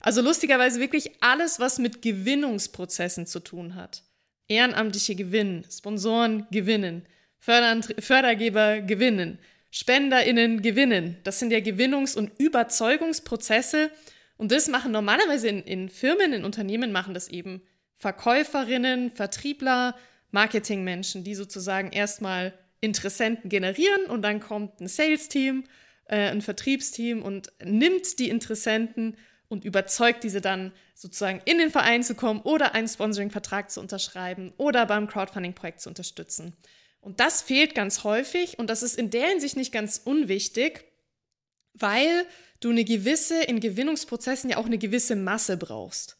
B: Also lustigerweise wirklich alles, was mit Gewinnungsprozessen zu tun hat. Ehrenamtliche gewinnen, Sponsoren gewinnen, Fördergeber gewinnen, SpenderInnen gewinnen. Das sind ja Gewinnungs- und Überzeugungsprozesse. Und das machen normalerweise in, in Firmen, in Unternehmen machen das eben Verkäuferinnen, Vertriebler, Marketingmenschen, die sozusagen erstmal Interessenten generieren und dann kommt ein Sales-Team, äh, ein Vertriebsteam und nimmt die Interessenten und überzeugt diese dann sozusagen in den Verein zu kommen oder einen Sponsoring-Vertrag zu unterschreiben oder beim Crowdfunding-Projekt zu unterstützen. Und das fehlt ganz häufig und das ist in der Hinsicht nicht ganz unwichtig, weil du eine gewisse, in Gewinnungsprozessen ja auch eine gewisse Masse brauchst.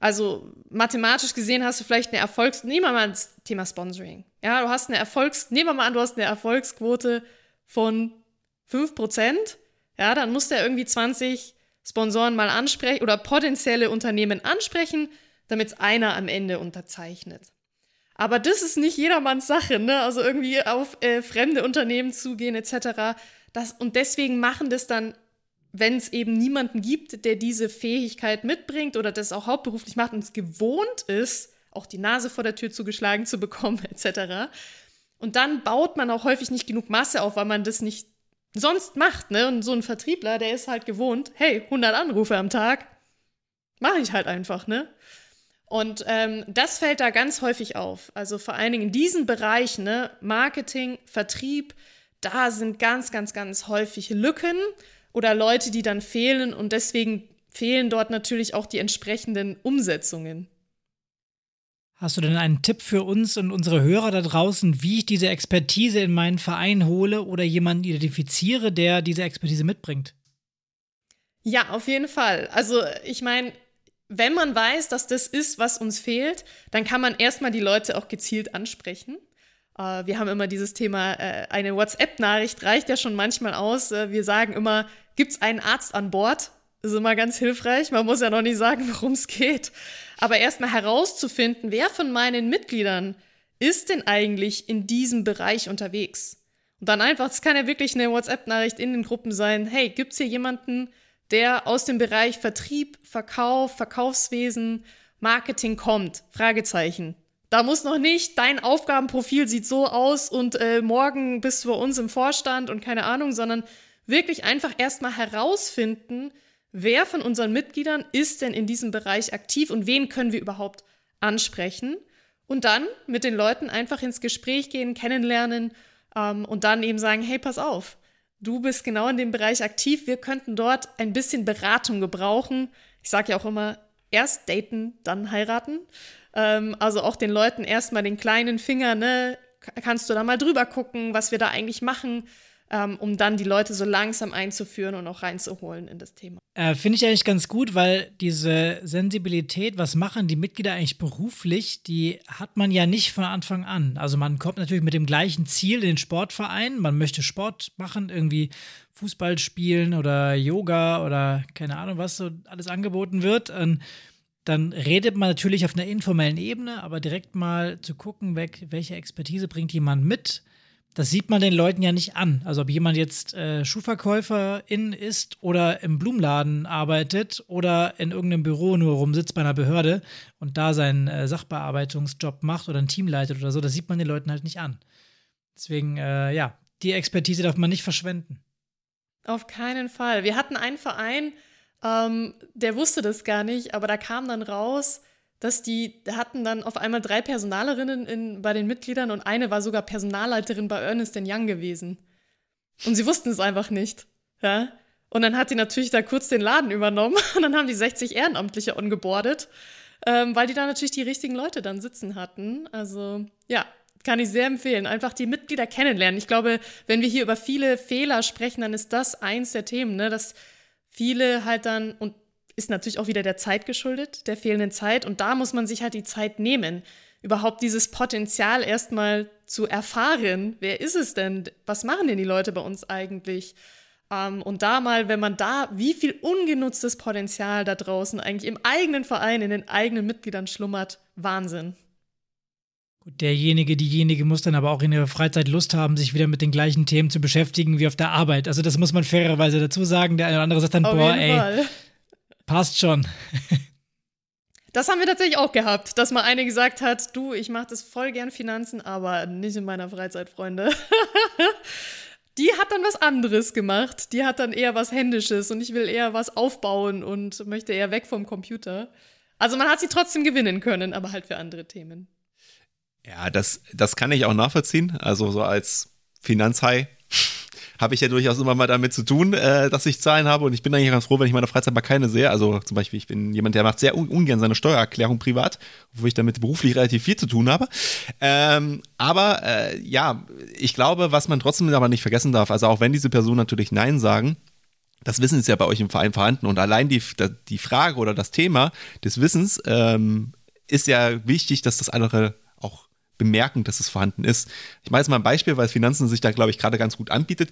B: Also mathematisch gesehen hast du vielleicht eine Erfolgs-, nehmen wir mal das Thema Sponsoring. Ja, du hast eine Erfolgs-, nehmen wir mal an, du hast eine Erfolgsquote von 5%. Ja, dann musst du ja irgendwie 20 Sponsoren mal ansprechen oder potenzielle Unternehmen ansprechen, damit einer am Ende unterzeichnet. Aber das ist nicht jedermanns Sache, ne? Also irgendwie auf äh, fremde Unternehmen zugehen etc. Das, und deswegen machen das dann, wenn es eben niemanden gibt, der diese Fähigkeit mitbringt oder das auch hauptberuflich macht und es gewohnt ist, auch die Nase vor der Tür zugeschlagen zu bekommen etc. Und dann baut man auch häufig nicht genug Masse auf, weil man das nicht sonst macht, ne? Und so ein Vertriebler, der ist halt gewohnt, hey, 100 Anrufe am Tag, mache ich halt einfach, ne? Und ähm, das fällt da ganz häufig auf. Also vor allen Dingen in diesen Bereichen, ne? Marketing, Vertrieb, da sind ganz, ganz, ganz häufig Lücken oder Leute, die dann fehlen und deswegen fehlen dort natürlich auch die entsprechenden Umsetzungen.
C: Hast du denn einen Tipp für uns und unsere Hörer da draußen, wie ich diese Expertise in meinen Verein hole oder jemanden identifiziere, der diese Expertise mitbringt?
B: Ja, auf jeden Fall. Also ich meine, wenn man weiß, dass das ist, was uns fehlt, dann kann man erstmal die Leute auch gezielt ansprechen. Äh, wir haben immer dieses Thema, äh, eine WhatsApp-Nachricht reicht ja schon manchmal aus. Äh, wir sagen immer, gibt es einen Arzt an Bord? ist immer ganz hilfreich. Man muss ja noch nicht sagen, worum es geht. Aber erstmal herauszufinden, wer von meinen Mitgliedern ist denn eigentlich in diesem Bereich unterwegs? Und dann einfach, es kann ja wirklich eine WhatsApp-Nachricht in den Gruppen sein. Hey, gibt's hier jemanden, der aus dem Bereich Vertrieb, Verkauf, Verkaufswesen, Marketing kommt? Fragezeichen. Da muss noch nicht, dein Aufgabenprofil sieht so aus und äh, morgen bist du bei uns im Vorstand und keine Ahnung, sondern wirklich einfach erstmal herausfinden, wer von unseren Mitgliedern ist denn in diesem Bereich aktiv und wen können wir überhaupt ansprechen und dann mit den Leuten einfach ins Gespräch gehen, kennenlernen ähm, und dann eben sagen, hey, pass auf, du bist genau in dem Bereich aktiv, wir könnten dort ein bisschen Beratung gebrauchen. Ich sage ja auch immer, erst daten, dann heiraten. Ähm, also auch den Leuten erstmal den kleinen Finger, ne, kannst du da mal drüber gucken, was wir da eigentlich machen ähm, um dann die Leute so langsam einzuführen und auch reinzuholen in das Thema.
C: Äh, Finde ich eigentlich ganz gut, weil diese Sensibilität, was machen die Mitglieder eigentlich beruflich, die hat man ja nicht von Anfang an. Also man kommt natürlich mit dem gleichen Ziel in den Sportverein, man möchte Sport machen, irgendwie Fußball spielen oder Yoga oder keine Ahnung, was so alles angeboten wird. Und dann redet man natürlich auf einer informellen Ebene, aber direkt mal zu gucken, welche Expertise bringt jemand mit das sieht man den Leuten ja nicht an. Also ob jemand jetzt äh, Schuhverkäuferin ist oder im Blumenladen arbeitet oder in irgendeinem Büro nur rumsitzt bei einer Behörde und da seinen äh, Sachbearbeitungsjob macht oder ein Team leitet oder so, das sieht man den Leuten halt nicht an. Deswegen, äh, ja, die Expertise darf man nicht verschwenden.
B: Auf keinen Fall. Wir hatten einen Verein, ähm, der wusste das gar nicht, aber da kam dann raus, dass die hatten dann auf einmal drei Personalerinnen in, bei den Mitgliedern und eine war sogar Personalleiterin bei Ernest Young gewesen. Und sie wussten es einfach nicht. Ja? Und dann hat die natürlich da kurz den Laden übernommen und dann haben die 60 Ehrenamtliche ongeboardet, ähm, weil die da natürlich die richtigen Leute dann sitzen hatten. Also ja, kann ich sehr empfehlen. Einfach die Mitglieder kennenlernen. Ich glaube, wenn wir hier über viele Fehler sprechen, dann ist das eins der Themen, ne? dass viele halt dann, und ist natürlich auch wieder der Zeit geschuldet, der fehlenden Zeit. Und da muss man sich halt die Zeit nehmen, überhaupt dieses Potenzial erstmal zu erfahren. Wer ist es denn? Was machen denn die Leute bei uns eigentlich? Ähm, und da mal, wenn man da, wie viel ungenutztes Potenzial da draußen eigentlich im eigenen Verein, in den eigenen Mitgliedern schlummert, Wahnsinn.
C: Gut, derjenige, diejenige muss dann aber auch in ihrer Freizeit Lust haben, sich wieder mit den gleichen Themen zu beschäftigen wie auf der Arbeit. Also das muss man fairerweise dazu sagen. Der eine oder andere sagt dann, auf boah, ey, Fall. Passt schon.
B: Das haben wir tatsächlich auch gehabt, dass mal eine gesagt hat, du, ich mache das voll gern Finanzen, aber nicht in meiner Freizeit, Freunde. Die hat dann was anderes gemacht. Die hat dann eher was Händisches und ich will eher was aufbauen und möchte eher weg vom Computer. Also man hat sie trotzdem gewinnen können, aber halt für andere Themen.
A: Ja, das, das kann ich auch nachvollziehen. Also so als Finanzhai habe ich ja durchaus immer mal damit zu tun, äh, dass ich Zahlen habe und ich bin eigentlich ganz froh, wenn ich meine Freizeit mal keine sehe. Also zum Beispiel, ich bin jemand, der macht sehr un ungern seine Steuererklärung privat, wo ich damit beruflich relativ viel zu tun habe. Ähm, aber äh, ja, ich glaube, was man trotzdem aber nicht vergessen darf, also auch wenn diese Personen natürlich Nein sagen, das Wissen ist ja bei euch im Verein vorhanden und allein die, die Frage oder das Thema des Wissens ähm, ist ja wichtig, dass das andere bemerken, dass es vorhanden ist. Ich mache jetzt mal ein Beispiel, weil Finanzen sich da, glaube ich, gerade ganz gut anbietet.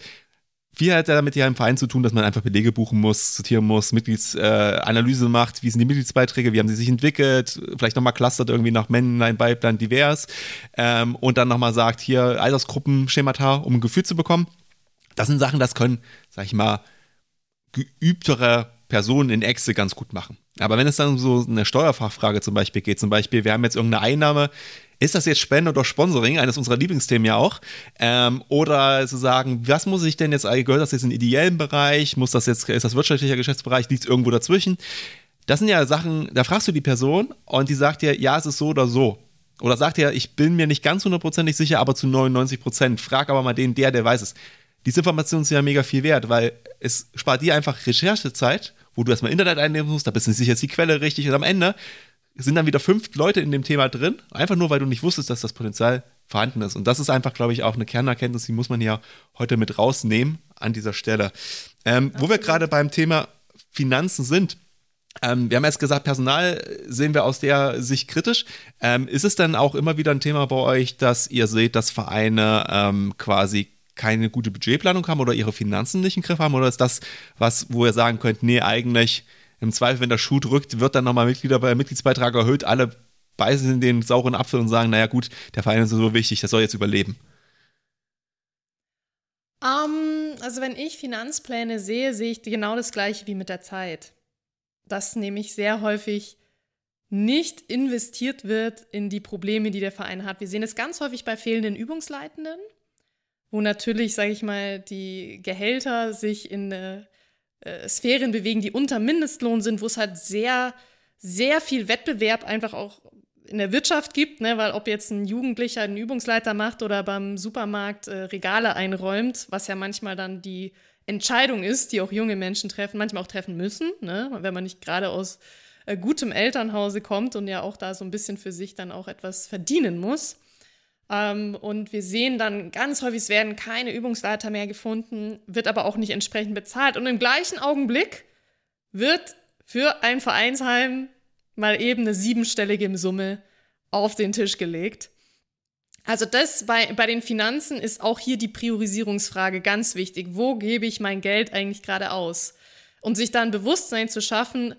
A: Viel hat ja damit ja im Verein zu tun, dass man einfach Belege buchen muss, sortieren muss, Mitgliedsanalyse äh, macht, wie sind die Mitgliedsbeiträge, wie haben sie sich entwickelt, vielleicht nochmal clustert irgendwie nach Männlein, Weiblein, divers ähm, und dann nochmal sagt, hier Altersgruppen, Schemata, um ein Gefühl zu bekommen. Das sind Sachen, das können, sag ich mal, geübtere Personen in Excel ganz gut machen. Aber wenn es dann so eine Steuerfachfrage zum Beispiel geht, zum Beispiel, wir haben jetzt irgendeine Einnahme, ist das jetzt Spende oder Sponsoring, eines unserer Lieblingsthemen ja auch? Ähm, oder zu sagen, was muss ich denn jetzt, gehört das jetzt in den ideellen Bereich? Muss das jetzt, ist das wirtschaftlicher Geschäftsbereich? Liegt es irgendwo dazwischen? Das sind ja Sachen, da fragst du die Person und die sagt dir, ja, es ist so oder so. Oder sagt dir, ich bin mir nicht ganz hundertprozentig sicher, aber zu 99 Prozent. Frag aber mal den, der, der weiß es. Diese Informationen sind ja mega viel wert, weil es spart dir einfach Recherchezeit, wo du erstmal Internet einnehmen musst, da bist du nicht sicher, ist die Quelle richtig und am Ende sind dann wieder fünf Leute in dem Thema drin, einfach nur, weil du nicht wusstest, dass das Potenzial vorhanden ist. Und das ist einfach, glaube ich, auch eine Kernerkenntnis, die muss man ja heute mit rausnehmen an dieser Stelle. Ähm, wo wir gerade beim Thema Finanzen sind, ähm, wir haben jetzt gesagt, Personal sehen wir aus der Sicht kritisch. Ähm, ist es dann auch immer wieder ein Thema bei euch, dass ihr seht, dass Vereine ähm, quasi keine gute Budgetplanung haben oder ihre Finanzen nicht im Griff haben? Oder ist das was, wo ihr sagen könnt, nee, eigentlich im Zweifel, wenn der Schuh drückt, wird dann nochmal Mitglieder bei Mitgliedsbeitrag erhöht. Alle beißen in den sauren Apfel und sagen, naja gut, der Verein ist so wichtig, der soll jetzt überleben.
B: Um, ähm, also wenn ich Finanzpläne sehe, sehe ich genau das gleiche wie mit der Zeit. Dass nämlich sehr häufig nicht investiert wird in die Probleme, die der Verein hat. Wir sehen es ganz häufig bei fehlenden Übungsleitenden, wo natürlich, sage ich mal, die Gehälter sich in eine äh, Sphären bewegen, die unter Mindestlohn sind, wo es halt sehr, sehr viel Wettbewerb einfach auch in der Wirtschaft gibt, ne, weil ob jetzt ein Jugendlicher einen Übungsleiter macht oder beim Supermarkt äh, Regale einräumt, was ja manchmal dann die Entscheidung ist, die auch junge Menschen treffen, manchmal auch treffen müssen, ne, wenn man nicht gerade aus äh, gutem Elternhause kommt und ja auch da so ein bisschen für sich dann auch etwas verdienen muss. Ähm, und wir sehen dann ganz häufig, es werden keine Übungsleiter mehr gefunden, wird aber auch nicht entsprechend bezahlt. Und im gleichen Augenblick wird für ein Vereinsheim mal eben eine siebenstellige Summe auf den Tisch gelegt. Also das bei, bei den Finanzen ist auch hier die Priorisierungsfrage ganz wichtig. Wo gebe ich mein Geld eigentlich gerade aus? Und sich dann Bewusstsein zu schaffen,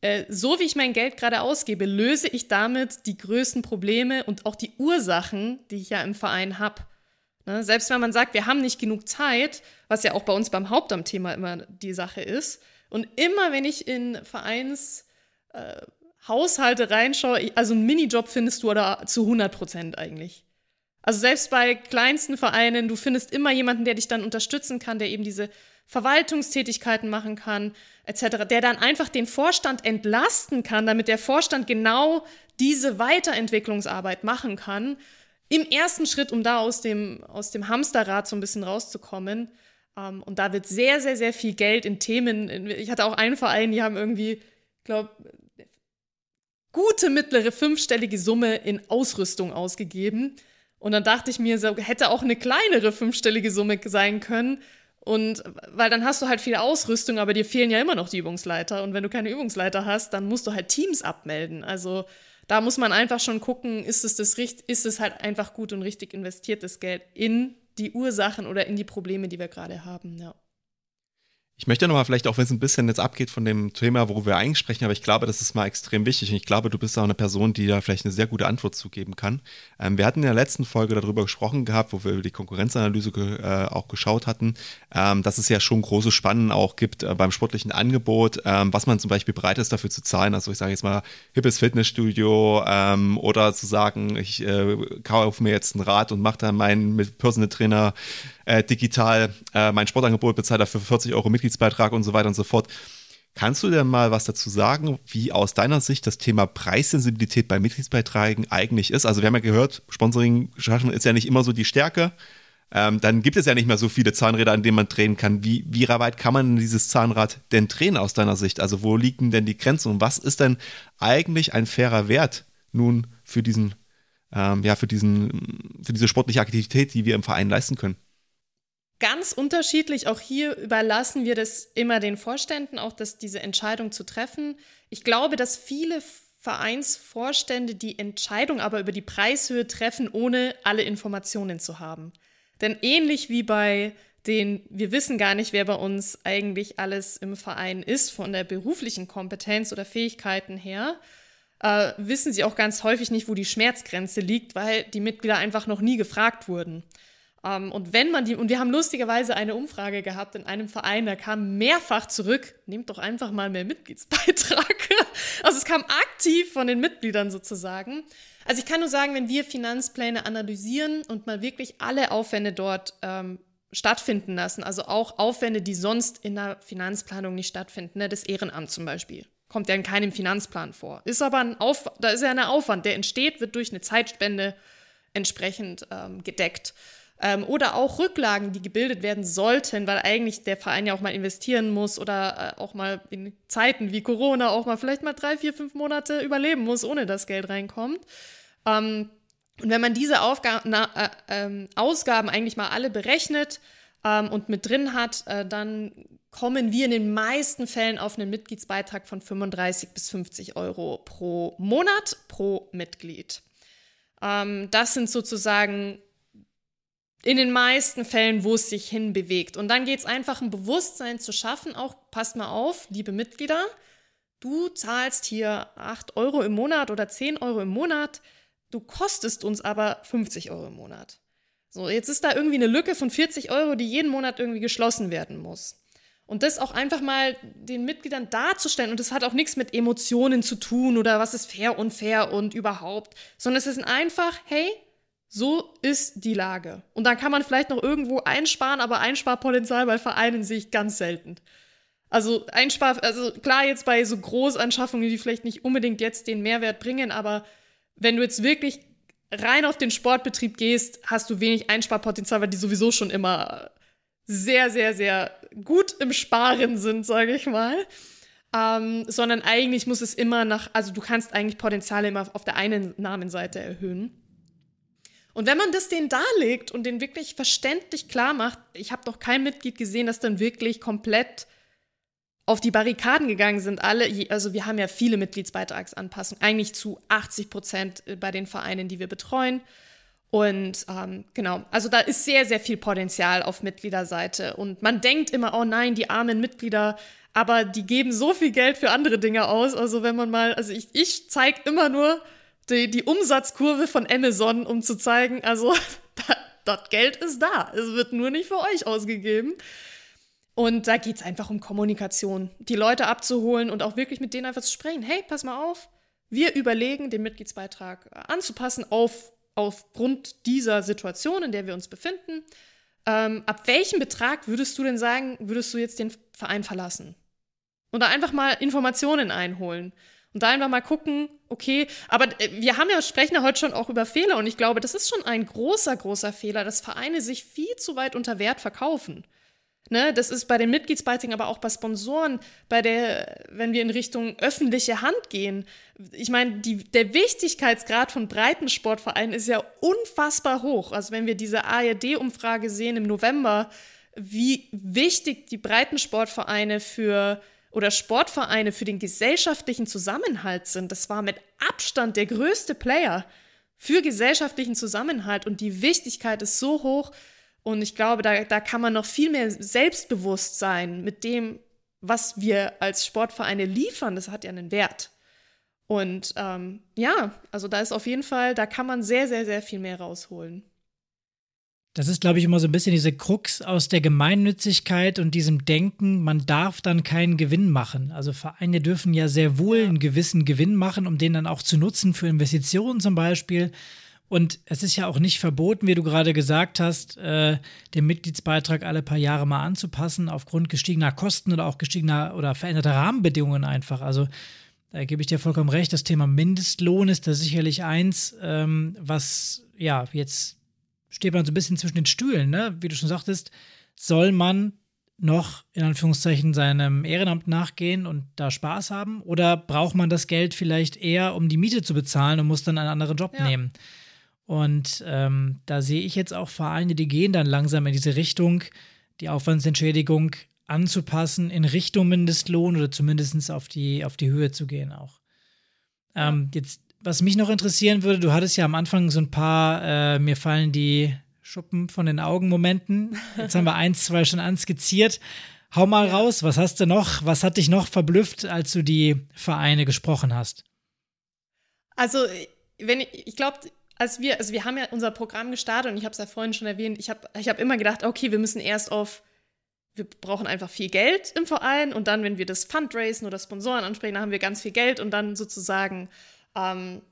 B: äh, so wie ich mein Geld gerade ausgebe, löse ich damit die größten Probleme und auch die Ursachen, die ich ja im Verein habe. Ne? Selbst wenn man sagt, wir haben nicht genug Zeit, was ja auch bei uns beim Hauptamtthema immer die Sache ist. Und immer, wenn ich in Vereinshaushalte äh, reinschaue, also einen Minijob findest du oder zu 100 Prozent eigentlich. Also selbst bei kleinsten Vereinen, du findest immer jemanden, der dich dann unterstützen kann, der eben diese Verwaltungstätigkeiten machen kann, etc., der dann einfach den Vorstand entlasten kann, damit der Vorstand genau diese Weiterentwicklungsarbeit machen kann. Im ersten Schritt, um da aus dem, aus dem Hamsterrad so ein bisschen rauszukommen. Um, ähm, und da wird sehr, sehr, sehr viel Geld in Themen. Ich hatte auch einen Verein, die haben irgendwie, glaube gute mittlere fünfstellige Summe in Ausrüstung ausgegeben. Und dann dachte ich mir, so hätte auch eine kleinere fünfstellige Summe sein können. Und weil dann hast du halt viel Ausrüstung, aber dir fehlen ja immer noch die Übungsleiter. Und wenn du keine Übungsleiter hast, dann musst du halt Teams abmelden. Also da muss man einfach schon gucken, ist es das ist es halt einfach gut und richtig investiertes Geld in die Ursachen oder in die Probleme, die wir gerade haben. Ja.
A: Ich möchte nochmal vielleicht auch, wenn es ein bisschen jetzt abgeht von dem Thema, worüber wir eigentlich sprechen, aber ich glaube, das ist mal extrem wichtig und ich glaube, du bist auch eine Person, die da vielleicht eine sehr gute Antwort zugeben kann. Ähm, wir hatten in der letzten Folge darüber gesprochen gehabt, wo wir über die Konkurrenzanalyse ge äh, auch geschaut hatten, ähm, dass es ja schon große Spannen auch gibt äh, beim sportlichen Angebot, ähm, was man zum Beispiel bereit ist dafür zu zahlen. Also ich sage jetzt mal hippes Fitnessstudio ähm, oder zu sagen, ich äh, kaufe mir jetzt ein Rad und mache dann meinen Personal Trainer äh, digital äh, mein Sportangebot, bezahle dafür 40 Euro Mitgliedsbeitrag und so weiter und so fort. Kannst du denn mal was dazu sagen, wie aus deiner Sicht das Thema Preissensibilität bei Mitgliedsbeiträgen eigentlich ist? Also wir haben ja gehört, Sponsoring ist ja nicht immer so die Stärke. Ähm, dann gibt es ja nicht mehr so viele Zahnräder, an denen man drehen kann. Wie, wie weit kann man dieses Zahnrad denn drehen aus deiner Sicht? Also wo liegen denn die Grenzen und was ist denn eigentlich ein fairer Wert nun für diesen, ähm, ja, für diesen, für diese sportliche Aktivität, die wir im Verein leisten können?
B: Ganz unterschiedlich. Auch hier überlassen wir das immer den Vorständen, auch das, diese Entscheidung zu treffen. Ich glaube, dass viele Vereinsvorstände die Entscheidung aber über die Preishöhe treffen, ohne alle Informationen zu haben. Denn ähnlich wie bei den, wir wissen gar nicht, wer bei uns eigentlich alles im Verein ist, von der beruflichen Kompetenz oder Fähigkeiten her, äh, wissen sie auch ganz häufig nicht, wo die Schmerzgrenze liegt, weil die Mitglieder einfach noch nie gefragt wurden. Ähm, und wenn man die, und wir haben lustigerweise eine Umfrage gehabt in einem Verein, da kam mehrfach zurück, nehmt doch einfach mal mehr Mitgliedsbeitrag. also es kam aktiv von den Mitgliedern sozusagen. Also ich kann nur sagen, wenn wir Finanzpläne analysieren und mal wirklich alle Aufwände dort ähm, stattfinden lassen, also auch Aufwände, die sonst in der Finanzplanung nicht stattfinden, ne, das Ehrenamt zum Beispiel, kommt ja in keinem Finanzplan vor. Ist aber ein Auf, da ist ja ein Aufwand, der entsteht, wird durch eine Zeitspende entsprechend ähm, gedeckt. Ähm, oder auch Rücklagen, die gebildet werden sollten, weil eigentlich der Verein ja auch mal investieren muss oder äh, auch mal in Zeiten wie Corona auch mal vielleicht mal drei, vier, fünf Monate überleben muss, ohne dass Geld reinkommt. Ähm, und wenn man diese Aufga na, äh, ähm, Ausgaben eigentlich mal alle berechnet ähm, und mit drin hat, äh, dann kommen wir in den meisten Fällen auf einen Mitgliedsbeitrag von 35 bis 50 Euro pro Monat pro Mitglied. Ähm, das sind sozusagen in den meisten Fällen, wo es sich hinbewegt. Und dann geht es einfach, ein Bewusstsein zu schaffen, auch passt mal auf, liebe Mitglieder, du zahlst hier 8 Euro im Monat oder 10 Euro im Monat, du kostest uns aber 50 Euro im Monat. So, jetzt ist da irgendwie eine Lücke von 40 Euro, die jeden Monat irgendwie geschlossen werden muss. Und das auch einfach mal den Mitgliedern darzustellen. Und das hat auch nichts mit Emotionen zu tun oder was ist fair, unfair und überhaupt, sondern es ist einfach, hey, so ist die Lage. Und dann kann man vielleicht noch irgendwo einsparen, aber Einsparpotenzial bei Vereinen sehe ich ganz selten. Also Einspar, also klar jetzt bei so Großanschaffungen, die vielleicht nicht unbedingt jetzt den Mehrwert bringen, aber wenn du jetzt wirklich rein auf den Sportbetrieb gehst, hast du wenig Einsparpotenzial, weil die sowieso schon immer sehr, sehr, sehr gut im Sparen sind, sage ich mal. Ähm, sondern eigentlich muss es immer nach, also du kannst eigentlich Potenziale immer auf der einen Namenseite erhöhen. Und wenn man das denen darlegt und den wirklich verständlich klar macht, ich habe doch kein Mitglied gesehen, das dann wirklich komplett auf die Barrikaden gegangen sind. Alle, also wir haben ja viele Mitgliedsbeitragsanpassungen, eigentlich zu 80 Prozent äh, bei den Vereinen, die wir betreuen. Und ähm, genau, also da ist sehr, sehr viel Potenzial auf Mitgliederseite. Und man denkt immer, oh nein, die armen Mitglieder, aber die geben so viel Geld für andere Dinge aus. Also wenn man mal, also ich, ich zeige immer nur die, die Umsatzkurve von Amazon, um zu zeigen, also da, das Geld ist da. Es wird nur nicht für euch ausgegeben. Und da geht es einfach um Kommunikation, die Leute abzuholen und auch wirklich mit denen einfach zu sprechen. Hey, pass mal auf, wir überlegen, den Mitgliedsbeitrag anzupassen auf, aufgrund dieser Situation, in der wir uns befinden. Ähm, ab welchem Betrag würdest du denn sagen, würdest du jetzt den Verein verlassen? Da einfach mal Informationen einholen. Und da einfach mal gucken, okay, aber äh, wir haben ja, sprechen ja heute schon auch über Fehler und ich glaube, das ist schon ein großer, großer Fehler, dass Vereine sich viel zu weit unter Wert verkaufen. Ne, das ist bei den Mitgliedsbeiträgen, aber auch bei Sponsoren, bei der, wenn wir in Richtung öffentliche Hand gehen. Ich meine, der Wichtigkeitsgrad von Breitensportvereinen ist ja unfassbar hoch. Also wenn wir diese ARD-Umfrage sehen im November, wie wichtig die Breitensportvereine für oder Sportvereine für den gesellschaftlichen Zusammenhalt sind. Das war mit Abstand der größte Player für gesellschaftlichen Zusammenhalt und die Wichtigkeit ist so hoch. Und ich glaube, da, da kann man noch viel mehr selbstbewusst sein mit dem, was wir als Sportvereine liefern. Das hat ja einen Wert. Und ähm, ja, also da ist auf jeden Fall, da kann man sehr, sehr, sehr viel mehr rausholen.
C: Das ist, glaube ich, immer so ein bisschen diese Krux aus der Gemeinnützigkeit und diesem Denken, man darf dann keinen Gewinn machen. Also Vereine dürfen ja sehr wohl einen gewissen Gewinn machen, um den dann auch zu nutzen für Investitionen zum Beispiel. Und es ist ja auch nicht verboten, wie du gerade gesagt hast, äh, den Mitgliedsbeitrag alle paar Jahre mal anzupassen, aufgrund gestiegener Kosten oder auch gestiegener oder veränderter Rahmenbedingungen einfach. Also da gebe ich dir vollkommen recht. Das Thema Mindestlohn ist da sicherlich eins, ähm, was ja jetzt steht man so ein bisschen zwischen den Stühlen, ne? Wie du schon sagtest, soll man noch in Anführungszeichen seinem Ehrenamt nachgehen und da Spaß haben? Oder braucht man das Geld vielleicht eher, um die Miete zu bezahlen und muss dann einen anderen Job ja. nehmen? Und ähm, da sehe ich jetzt auch Vereine, die gehen dann langsam in diese Richtung, die Aufwandsentschädigung anzupassen in Richtung Mindestlohn oder zumindest auf die, auf die Höhe zu gehen auch. Ähm, jetzt was mich noch interessieren würde, du hattest ja am Anfang so ein paar, äh, mir fallen die Schuppen von den Augen Momenten. Jetzt haben wir eins, zwei schon anskizziert. Hau mal raus, was hast du noch? Was hat dich noch verblüfft, als du die Vereine gesprochen hast?
B: Also, wenn ich, ich glaube, als wir, also wir haben ja unser Programm gestartet und ich habe es ja vorhin schon erwähnt, ich habe ich hab immer gedacht, okay, wir müssen erst auf, wir brauchen einfach viel Geld im Verein und dann, wenn wir das Fundraisen oder Sponsoren ansprechen, dann haben wir ganz viel Geld und dann sozusagen ähm,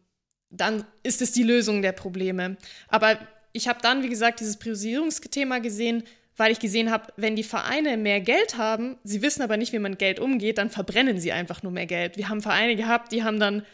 B: dann ist es die Lösung der Probleme. Aber ich habe dann, wie gesagt, dieses Priorisierungsthema gesehen, weil ich gesehen habe, wenn die Vereine mehr Geld haben, sie wissen aber nicht, wie man Geld umgeht, dann verbrennen sie einfach nur mehr Geld. Wir haben Vereine gehabt, die haben dann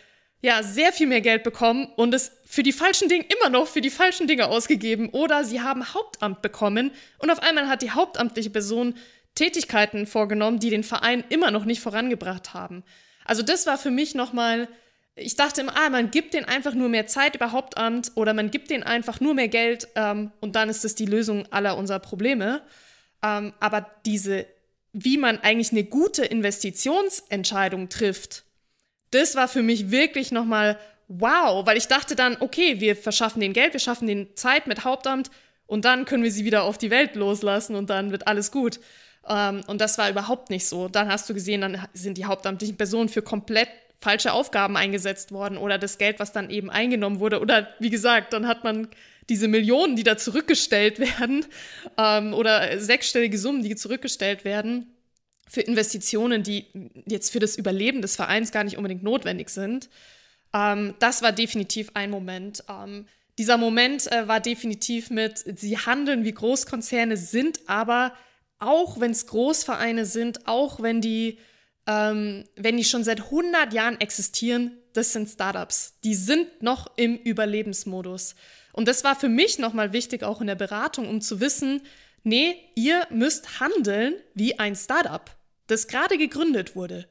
B: ja sehr viel mehr Geld bekommen und es für die falschen Dinge immer noch für die falschen Dinge ausgegeben oder sie haben Hauptamt bekommen und auf einmal hat die hauptamtliche Person Tätigkeiten vorgenommen, die den Verein immer noch nicht vorangebracht haben. Also das war für mich nochmal ich dachte immer, ah, man gibt denen einfach nur mehr Zeit über Hauptamt oder man gibt denen einfach nur mehr Geld ähm, und dann ist das die Lösung aller unserer Probleme. Ähm, aber diese, wie man eigentlich eine gute Investitionsentscheidung trifft, das war für mich wirklich nochmal wow, weil ich dachte dann, okay, wir verschaffen denen Geld, wir schaffen denen Zeit mit Hauptamt und dann können wir sie wieder auf die Welt loslassen und dann wird alles gut. Ähm, und das war überhaupt nicht so. Dann hast du gesehen, dann sind die hauptamtlichen Personen für komplett falsche Aufgaben eingesetzt worden oder das Geld, was dann eben eingenommen wurde. Oder wie gesagt, dann hat man diese Millionen, die da zurückgestellt werden ähm, oder sechsstellige Summen, die zurückgestellt werden für Investitionen, die jetzt für das Überleben des Vereins gar nicht unbedingt notwendig sind. Ähm, das war definitiv ein Moment. Ähm, dieser Moment äh, war definitiv mit, sie handeln wie Großkonzerne, sind aber, auch wenn es Großvereine sind, auch wenn die ähm, wenn die schon seit 100 Jahren existieren, das sind Startups. Die sind noch im Überlebensmodus. Und das war für mich nochmal wichtig, auch in der Beratung, um zu wissen, nee, ihr müsst handeln wie ein Startup, das gerade gegründet wurde.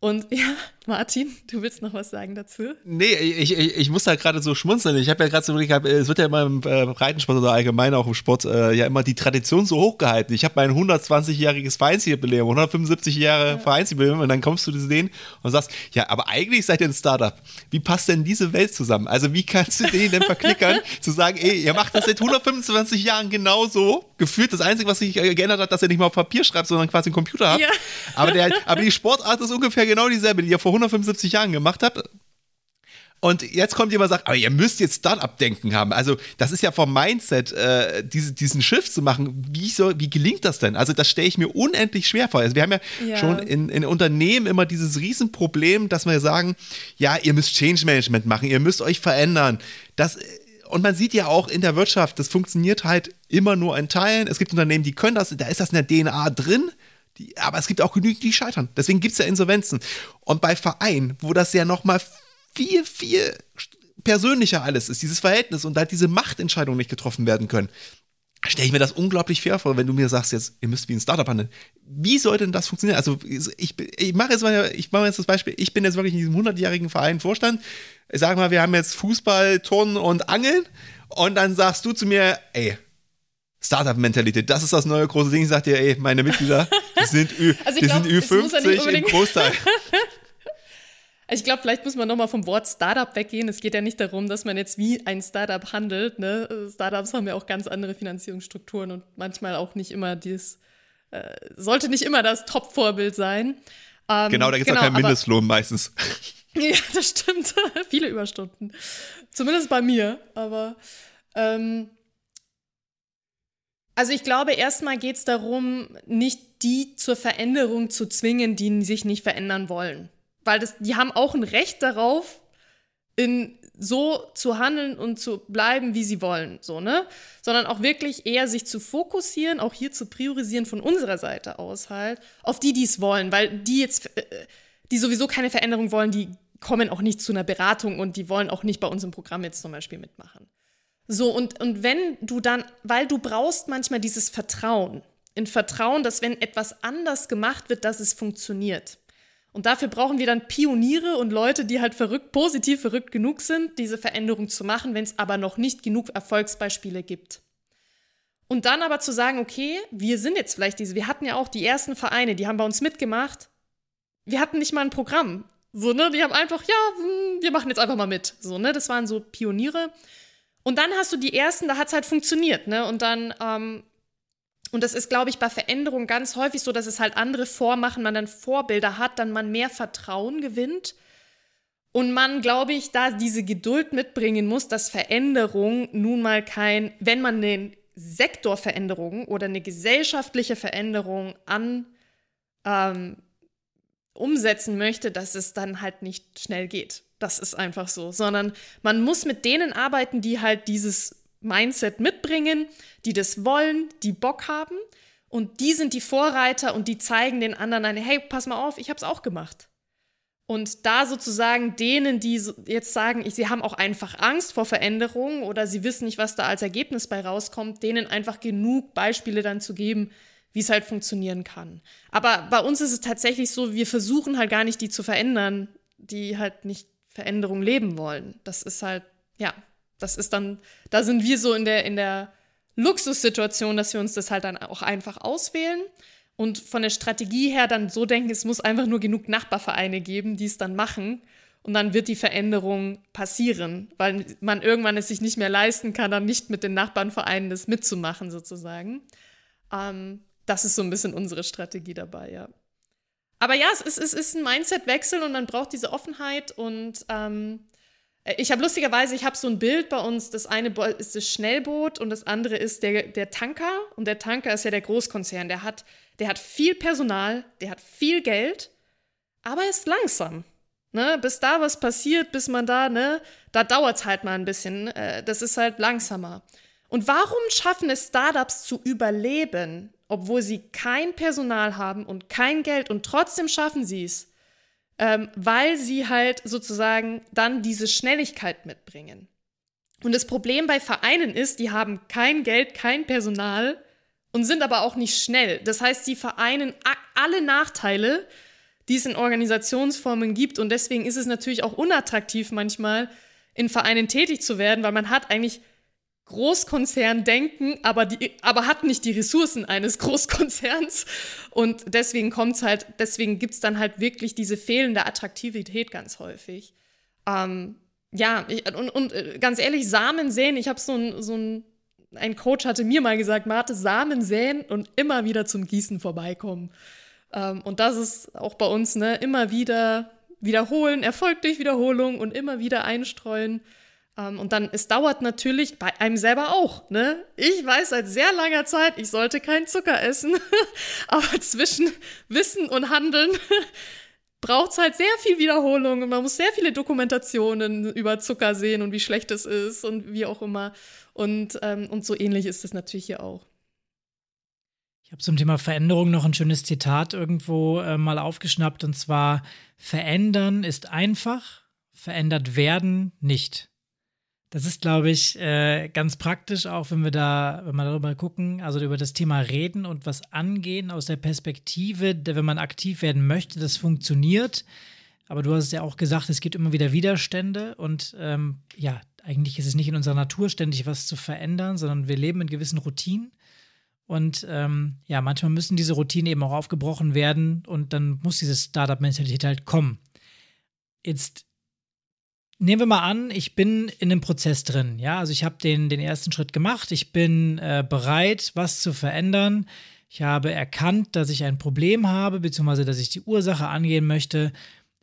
B: Und ja, Martin, du willst noch was sagen dazu?
A: Nee, ich, ich, ich muss da gerade so schmunzeln. Ich habe ja gerade so überlegt, es wird ja immer im äh, Breitensport oder allgemein auch im Sport äh, ja immer die Tradition so hochgehalten. Ich habe mein 120-jähriges Vereinsjubiläum, 175 Jahre ja. Vereinsjubiläum und dann kommst du zu denen und sagst, ja, aber eigentlich seid ihr ein Startup. Wie passt denn diese Welt zusammen? Also wie kannst du denen denn verklickern, zu sagen, ey, ihr macht das seit 125 Jahren genauso, gefühlt das Einzige, was sich äh, geändert hat, dass ihr nicht mal auf Papier schreibt, sondern quasi einen Computer habt. Ja. Aber, der, aber die Sportart ist ungefähr genau dieselbe, die ihr vor 175 Jahren gemacht habt. Und jetzt kommt jemand und sagt, aber ihr müsst jetzt Startup-Denken haben. Also das ist ja vom Mindset, äh, diese, diesen Shift zu machen. Wie, soll, wie gelingt das denn? Also das stelle ich mir unendlich schwer vor. Also wir haben ja, ja. schon in, in, Unternehmen immer dieses Riesenproblem, dass wir sagen, ja, ihr müsst Change Management machen, ihr müsst euch verändern. Das und man sieht ja auch in der Wirtschaft, das funktioniert halt immer nur in Teilen. Es gibt Unternehmen, die können das, da ist das in der DNA drin. Die, aber es gibt auch genügend, die scheitern. Deswegen gibt es ja Insolvenzen. Und bei Vereinen, wo das ja nochmal viel, viel persönlicher alles ist, dieses Verhältnis und halt diese Machtentscheidungen nicht getroffen werden können, stelle ich mir das unglaublich fair vor, wenn du mir sagst, jetzt, ihr müsst wie ein Startup handeln. Wie soll denn das funktionieren? Also, ich, ich mache jetzt mal, ich mache jetzt das Beispiel, ich bin jetzt wirklich in diesem 100-jährigen Verein Vorstand. Ich sage mal, wir haben jetzt Fußball, Turnen und Angeln. Und dann sagst du zu mir, ey, Startup-Mentalität, das ist das neue große Ding. Ich sag dir, ey, meine Mitglieder, die sind, Ü, also die glaub, sind Ü50 im Großteil.
B: Ich glaube, vielleicht muss man nochmal vom Wort Startup weggehen. Es geht ja nicht darum, dass man jetzt wie ein Startup handelt. Ne? Startups haben ja auch ganz andere Finanzierungsstrukturen und manchmal auch nicht immer dies, äh, sollte nicht immer das Top-Vorbild sein.
A: Ähm, genau, da gibt es genau, auch keinen Mindestlohn meistens.
B: ja, das stimmt. Viele Überstunden. Zumindest bei mir. Aber ähm, also ich glaube, erstmal geht es darum, nicht die zur Veränderung zu zwingen, die sich nicht verändern wollen weil das, die haben auch ein Recht darauf, in so zu handeln und zu bleiben, wie sie wollen, so, ne? Sondern auch wirklich eher sich zu fokussieren, auch hier zu priorisieren von unserer Seite aus halt, auf die, die es wollen, weil die jetzt, äh, die sowieso keine Veränderung wollen, die kommen auch nicht zu einer Beratung und die wollen auch nicht bei uns im Programm jetzt zum Beispiel mitmachen. So, und, und wenn du dann, weil du brauchst manchmal dieses Vertrauen, in Vertrauen, dass wenn etwas anders gemacht wird, dass es funktioniert. Und dafür brauchen wir dann Pioniere und Leute, die halt verrückt, positiv verrückt genug sind, diese Veränderung zu machen, wenn es aber noch nicht genug Erfolgsbeispiele gibt. Und dann aber zu sagen, okay, wir sind jetzt vielleicht diese, wir hatten ja auch die ersten Vereine, die haben bei uns mitgemacht. Wir hatten nicht mal ein Programm. So, ne? Die haben einfach, ja, hm, wir machen jetzt einfach mal mit. So, ne? Das waren so Pioniere. Und dann hast du die ersten, da hat es halt funktioniert, ne? Und dann ähm, und das ist, glaube ich, bei Veränderungen ganz häufig so, dass es halt andere vormachen, man dann Vorbilder hat, dann man mehr Vertrauen gewinnt. Und man, glaube ich, da diese Geduld mitbringen muss, dass Veränderung nun mal kein, wenn man eine Sektorveränderung oder eine gesellschaftliche Veränderung an ähm, umsetzen möchte, dass es dann halt nicht schnell geht. Das ist einfach so, sondern man muss mit denen arbeiten, die halt dieses Mindset mitbringen, die das wollen, die Bock haben. Und die sind die Vorreiter und die zeigen den anderen eine, hey, pass mal auf, ich habe es auch gemacht. Und da sozusagen denen, die jetzt sagen, sie haben auch einfach Angst vor Veränderungen oder sie wissen nicht, was da als Ergebnis bei rauskommt, denen einfach genug Beispiele dann zu geben, wie es halt funktionieren kann. Aber bei uns ist es tatsächlich so, wir versuchen halt gar nicht die zu verändern, die halt nicht Veränderung leben wollen. Das ist halt, ja, das ist dann, da sind wir so in der, in der Luxussituation, dass wir uns das halt dann auch einfach auswählen und von der Strategie her dann so denken, es muss einfach nur genug Nachbarvereine geben, die es dann machen. Und dann wird die Veränderung passieren, weil man irgendwann es sich nicht mehr leisten kann, dann nicht mit den Nachbarnvereinen das mitzumachen, sozusagen. Ähm, das ist so ein bisschen unsere Strategie dabei, ja. Aber ja, es ist, es ist ein Mindset-Wechsel und man braucht diese Offenheit und ähm, äh, ich habe lustigerweise, ich habe so ein Bild bei uns. Das eine ist das Schnellboot und das andere ist der, der Tanker. Und der Tanker ist ja der Großkonzern. Der hat, der hat viel Personal, der hat viel Geld, aber er ist langsam. Ne? Bis da was passiert, bis man da, ne, da dauert es halt mal ein bisschen. Äh, das ist halt langsamer. Und warum schaffen es Startups zu überleben, obwohl sie kein Personal haben und kein Geld und trotzdem schaffen sie es? ähm, weil sie halt sozusagen dann diese Schnelligkeit mitbringen. Und das Problem bei Vereinen ist, die haben kein Geld, kein Personal und sind aber auch nicht schnell. Das heißt, sie vereinen alle Nachteile, die es in Organisationsformen gibt. Und deswegen ist es natürlich auch unattraktiv manchmal, in Vereinen tätig zu werden, weil man hat eigentlich Großkonzern denken, aber, die, aber hat nicht die Ressourcen eines Großkonzerns. Und deswegen kommt's halt, deswegen gibt's dann halt wirklich diese fehlende Attraktivität ganz häufig. Ähm, ja, ich, und, und äh, ganz ehrlich, Samen säen, ich habe so ein, so ein, ein Coach hatte mir mal gesagt, Marte, Samen säen und immer wieder zum Gießen vorbeikommen. Ähm, und das ist auch bei uns, ne, immer wieder wiederholen, Erfolg durch Wiederholung und immer wieder einstreuen. Ähm, und dann, es dauert natürlich bei einem selber auch, ne? Ich weiß seit sehr langer Zeit, ich sollte keinen Zucker essen. Aber zwischen Wissen und Handeln braucht es halt sehr viel Wiederholung und man muss sehr viele Dokumentationen über Zucker sehen und wie schlecht es ist und wie auch immer. Und, ähm, und so ähnlich ist es natürlich hier auch.
C: Ich habe zum Thema Veränderung noch ein schönes Zitat irgendwo äh, mal aufgeschnappt und zwar: Verändern ist einfach, verändert werden nicht. Das ist, glaube ich, äh, ganz praktisch, auch wenn wir da, wenn wir darüber gucken, also über das Thema reden und was angehen aus der Perspektive, wenn man aktiv werden möchte, das funktioniert. Aber du hast ja auch gesagt, es gibt immer wieder Widerstände und ähm, ja, eigentlich ist es nicht in unserer Natur, ständig was zu verändern, sondern wir leben in gewissen Routinen. Und ähm, ja, manchmal müssen diese Routinen eben auch aufgebrochen werden und dann muss diese Startup-Mentalität halt kommen. Jetzt nehmen wir mal an, ich bin in einem Prozess drin. Ja, also ich habe den, den ersten Schritt gemacht. Ich bin äh, bereit, was zu verändern. Ich habe erkannt, dass ich ein Problem habe, beziehungsweise dass ich die Ursache angehen möchte.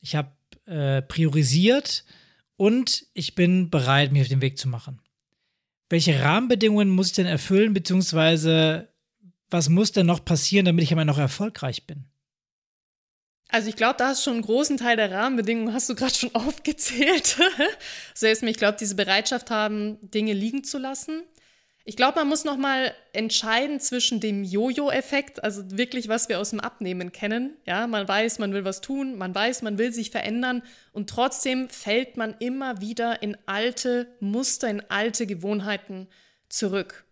C: Ich habe äh, priorisiert und ich bin bereit, mich auf den Weg zu machen. Welche Rahmenbedingungen muss ich denn erfüllen, beziehungsweise was muss denn noch passieren, damit ich immer noch erfolgreich bin?
B: Also ich glaube, da hast du schon einen großen Teil der Rahmenbedingungen, hast du gerade schon aufgezählt. Selbst mir, ich glaube, diese Bereitschaft haben, Dinge liegen zu lassen. Ich glaube, man muss noch mal entscheiden zwischen dem Jojo-Effekt, also wirklich, was wir aus dem Abnehmen kennen. Ja, man weiß, man will was tun, man weiß, man will sich verändern und trotzdem fällt man immer wieder in alte Muster, in alte Gewohnheiten zurück.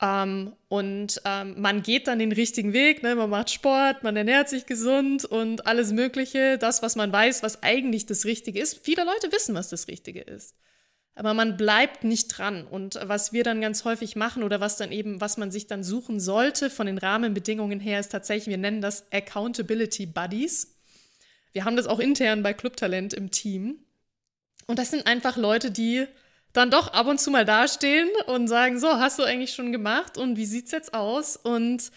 B: Ähm, und ähm, man geht dann den richtigen Weg, ne? man macht Sport, man ernährt sich gesund und alles Mögliche, das, was man weiß, was eigentlich das Richtige ist. Viele Leute wissen, was das Richtige ist. Aber man bleibt nicht dran. Und was wir dann ganz häufig machen oder was dann eben, was man sich dann suchen sollte von den Rahmenbedingungen her, ist tatsächlich, wir nennen das Accountability Buddies. Wir haben das auch intern bei Clubtalent im Team. Und das sind einfach Leute, die dann doch ab und zu mal dastehen und sagen, so, hast du eigentlich schon gemacht und wie sieht's jetzt aus? Und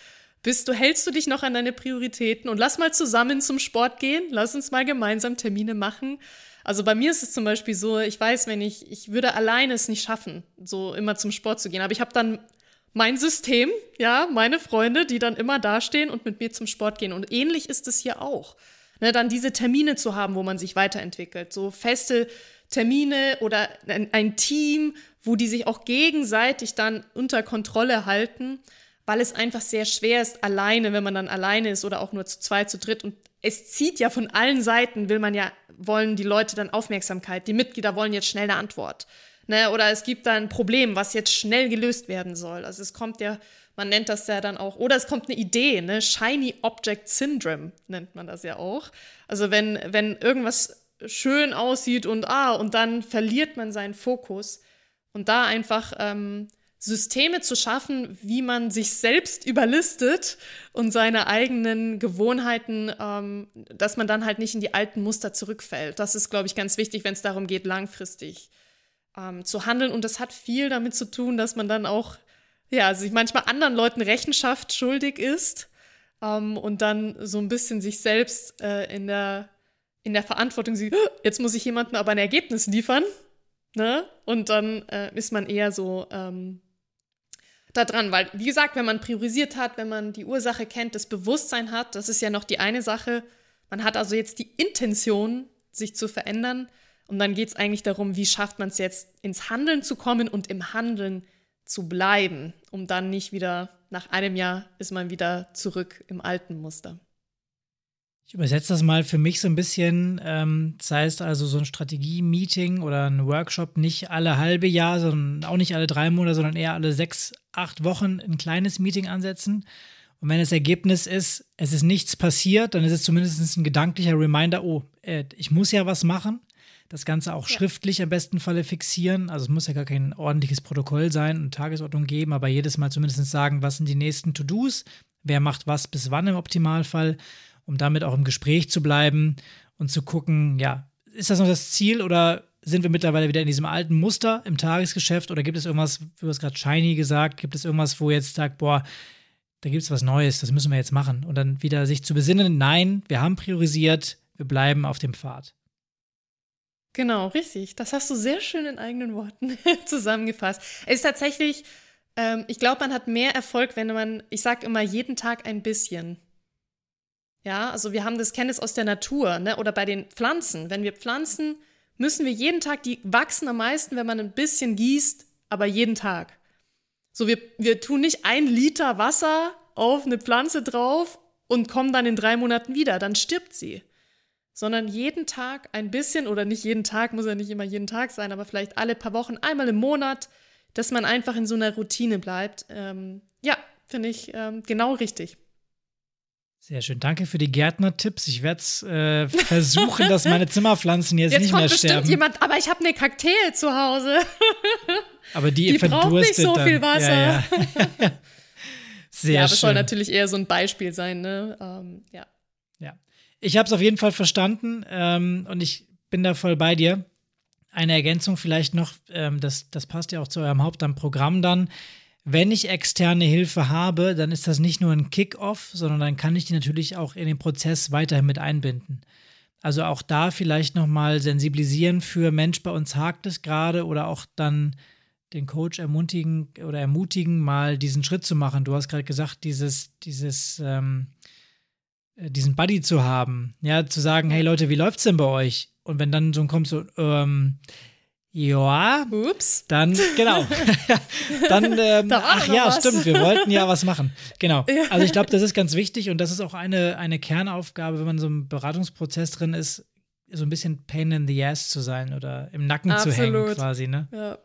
B: bist du, hältst du dich noch an deine Prioritäten und lass mal zusammen zum Sport gehen, lass uns mal gemeinsam Termine machen. Also bei mir ist es zum Beispiel so, ich weiß, wenn ich, ich würde alleine es nicht schaffen, so immer zum Sport zu gehen, aber ich habe dann mein System, ja, meine Freunde, die dann immer dastehen und mit mir zum Sport gehen. Und ähnlich ist es hier auch. Ne, dann diese Termine zu haben, wo man sich weiterentwickelt, so feste Termine oder ein, ein Team, wo die sich auch gegenseitig dann unter Kontrolle halten, weil es einfach sehr schwer ist, alleine, wenn man dann alleine ist oder auch nur zu zweit, zu dritt. Und es zieht ja von allen Seiten, will man ja, wollen die Leute dann Aufmerksamkeit. Die Mitglieder wollen jetzt schnell eine Antwort. Ne? Oder es gibt da ein Problem, was jetzt schnell gelöst werden soll. Also es kommt ja, man nennt das ja dann auch, oder es kommt eine Idee, ne? Shiny Object Syndrome nennt man das ja auch. Also wenn, wenn irgendwas schön aussieht und ah, und dann verliert man seinen Fokus. Und da einfach ähm, Systeme zu schaffen, wie man sich selbst überlistet und seine eigenen Gewohnheiten, ähm, dass man dann halt nicht in die alten Muster zurückfällt. Das ist, glaube ich, ganz wichtig, wenn es darum geht, langfristig ähm, zu handeln. Und das hat viel damit zu tun, dass man dann auch, ja, sich manchmal anderen Leuten Rechenschaft schuldig ist ähm, und dann so ein bisschen sich selbst äh, in der in der Verantwortung sieht, jetzt muss ich jemandem aber ein Ergebnis liefern. Ne? Und dann äh, ist man eher so ähm, da dran, weil, wie gesagt, wenn man priorisiert hat, wenn man die Ursache kennt, das Bewusstsein hat, das ist ja noch die eine Sache. Man hat also jetzt die Intention, sich zu verändern. Und dann geht es eigentlich darum, wie schafft man es jetzt, ins Handeln zu kommen und im Handeln zu bleiben, um dann nicht wieder nach einem Jahr ist man wieder zurück im alten Muster.
C: Ich übersetze das mal für mich so ein bisschen. Ähm, das heißt also, so ein Strategie-Meeting oder ein Workshop nicht alle halbe Jahr, sondern auch nicht alle drei Monate, sondern eher alle sechs, acht Wochen ein kleines Meeting ansetzen. Und wenn das Ergebnis ist, es ist nichts passiert, dann ist es zumindest ein gedanklicher Reminder, oh, äh, ich muss ja was machen. Das Ganze auch ja. schriftlich am besten Falle fixieren. Also es muss ja gar kein ordentliches Protokoll sein und Tagesordnung geben, aber jedes Mal zumindest sagen, was sind die nächsten To-Dos, wer macht was bis wann im Optimalfall um damit auch im Gespräch zu bleiben und zu gucken, ja, ist das noch das Ziel oder sind wir mittlerweile wieder in diesem alten Muster im Tagesgeschäft oder gibt es irgendwas, du hast gerade shiny gesagt, gibt es irgendwas, wo jetzt sagt, boah, da gibt es was Neues, das müssen wir jetzt machen und dann wieder sich zu besinnen, nein, wir haben priorisiert, wir bleiben auf dem Pfad.
B: Genau, richtig. Das hast du sehr schön in eigenen Worten zusammengefasst. Es ist tatsächlich, ähm, ich glaube, man hat mehr Erfolg, wenn man, ich sage immer, jeden Tag ein bisschen. Ja, also wir haben das Kenntnis aus der Natur, ne? Oder bei den Pflanzen. Wenn wir pflanzen, müssen wir jeden Tag, die wachsen am meisten, wenn man ein bisschen gießt, aber jeden Tag. So, wir, wir tun nicht ein Liter Wasser auf eine Pflanze drauf und kommen dann in drei Monaten wieder, dann stirbt sie. Sondern jeden Tag ein bisschen, oder nicht jeden Tag, muss ja nicht immer jeden Tag sein, aber vielleicht alle paar Wochen, einmal im Monat, dass man einfach in so einer Routine bleibt. Ähm, ja, finde ich ähm, genau richtig.
C: Sehr schön. Danke für die Gärtner-Tipps. Ich werde es äh, versuchen, dass meine Zimmerpflanzen jetzt,
B: jetzt
C: nicht mehr
B: bestimmt
C: sterben.
B: jemand, aber ich habe eine Kakteen zu Hause.
C: aber die,
B: die braucht nicht so
C: dann.
B: viel Wasser.
C: Ja, ja. Sehr
B: ja,
C: schön.
B: das soll natürlich eher so ein Beispiel sein, ne? Ähm, ja.
C: Ja. Ich habe es auf jeden Fall verstanden ähm, und ich bin da voll bei dir. Eine Ergänzung vielleicht noch, ähm, das, das passt ja auch zu eurem Hauptamtprogramm dann wenn ich externe Hilfe habe, dann ist das nicht nur ein Kick-off, sondern dann kann ich die natürlich auch in den Prozess weiterhin mit einbinden. Also auch da vielleicht nochmal sensibilisieren für Mensch, bei uns hakt es gerade oder auch dann den Coach ermutigen oder ermutigen, mal diesen Schritt zu machen. Du hast gerade gesagt, dieses, dieses, ähm, äh, diesen Buddy zu haben, ja, zu sagen, hey Leute, wie läuft's denn bei euch? Und wenn dann so kommt so, ähm, ja.
B: Ups.
C: Dann, genau. dann, ähm, ach ja, was. stimmt, wir wollten ja was machen. Genau. Ja. Also ich glaube, das ist ganz wichtig und das ist auch eine, eine Kernaufgabe, wenn man so im Beratungsprozess drin ist, so ein bisschen Pain in the Ass zu sein oder im Nacken Absolut. zu hängen quasi, ne?
B: Ja.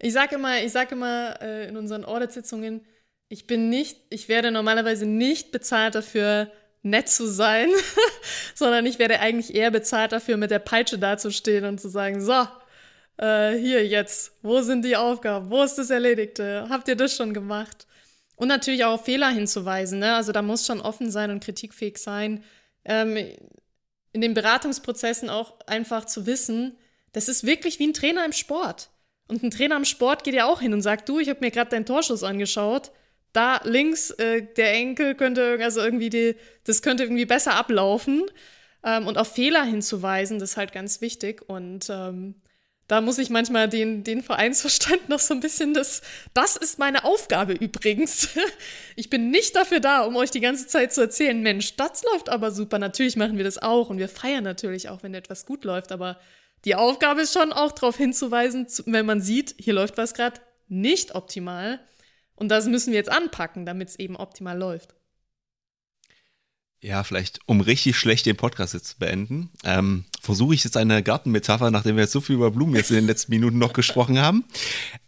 B: Ich sage immer, ich sage immer äh, in unseren Audit-Sitzungen, ich bin nicht, ich werde normalerweise nicht bezahlt dafür, nett zu sein, sondern ich werde eigentlich eher bezahlt dafür, mit der Peitsche dazustehen und zu sagen, so, äh, hier jetzt, wo sind die Aufgaben, wo ist das Erledigte, habt ihr das schon gemacht? Und natürlich auch auf Fehler hinzuweisen, ne? also da muss schon offen sein und kritikfähig sein. Ähm, in den Beratungsprozessen auch einfach zu wissen, das ist wirklich wie ein Trainer im Sport. Und ein Trainer im Sport geht ja auch hin und sagt, du, ich habe mir gerade deinen Torschuss angeschaut. Da links, äh, der Enkel könnte, also irgendwie die, das könnte irgendwie besser ablaufen. Ähm, und auf Fehler hinzuweisen, das ist halt ganz wichtig. Und ähm, da muss ich manchmal den, den Vereinsverstand noch so ein bisschen das, das ist meine Aufgabe übrigens. Ich bin nicht dafür da, um euch die ganze Zeit zu erzählen, Mensch, das läuft aber super. Natürlich machen wir das auch und wir feiern natürlich auch, wenn etwas gut läuft, aber die Aufgabe ist schon auch darauf hinzuweisen, wenn man sieht, hier läuft was gerade nicht optimal. Und das müssen wir jetzt anpacken, damit es eben optimal läuft
A: ja, vielleicht, um richtig schlecht den Podcast jetzt zu beenden, ähm, versuche ich jetzt eine Gartenmetapher, nachdem wir jetzt so viel über Blumen jetzt in den letzten Minuten noch gesprochen haben.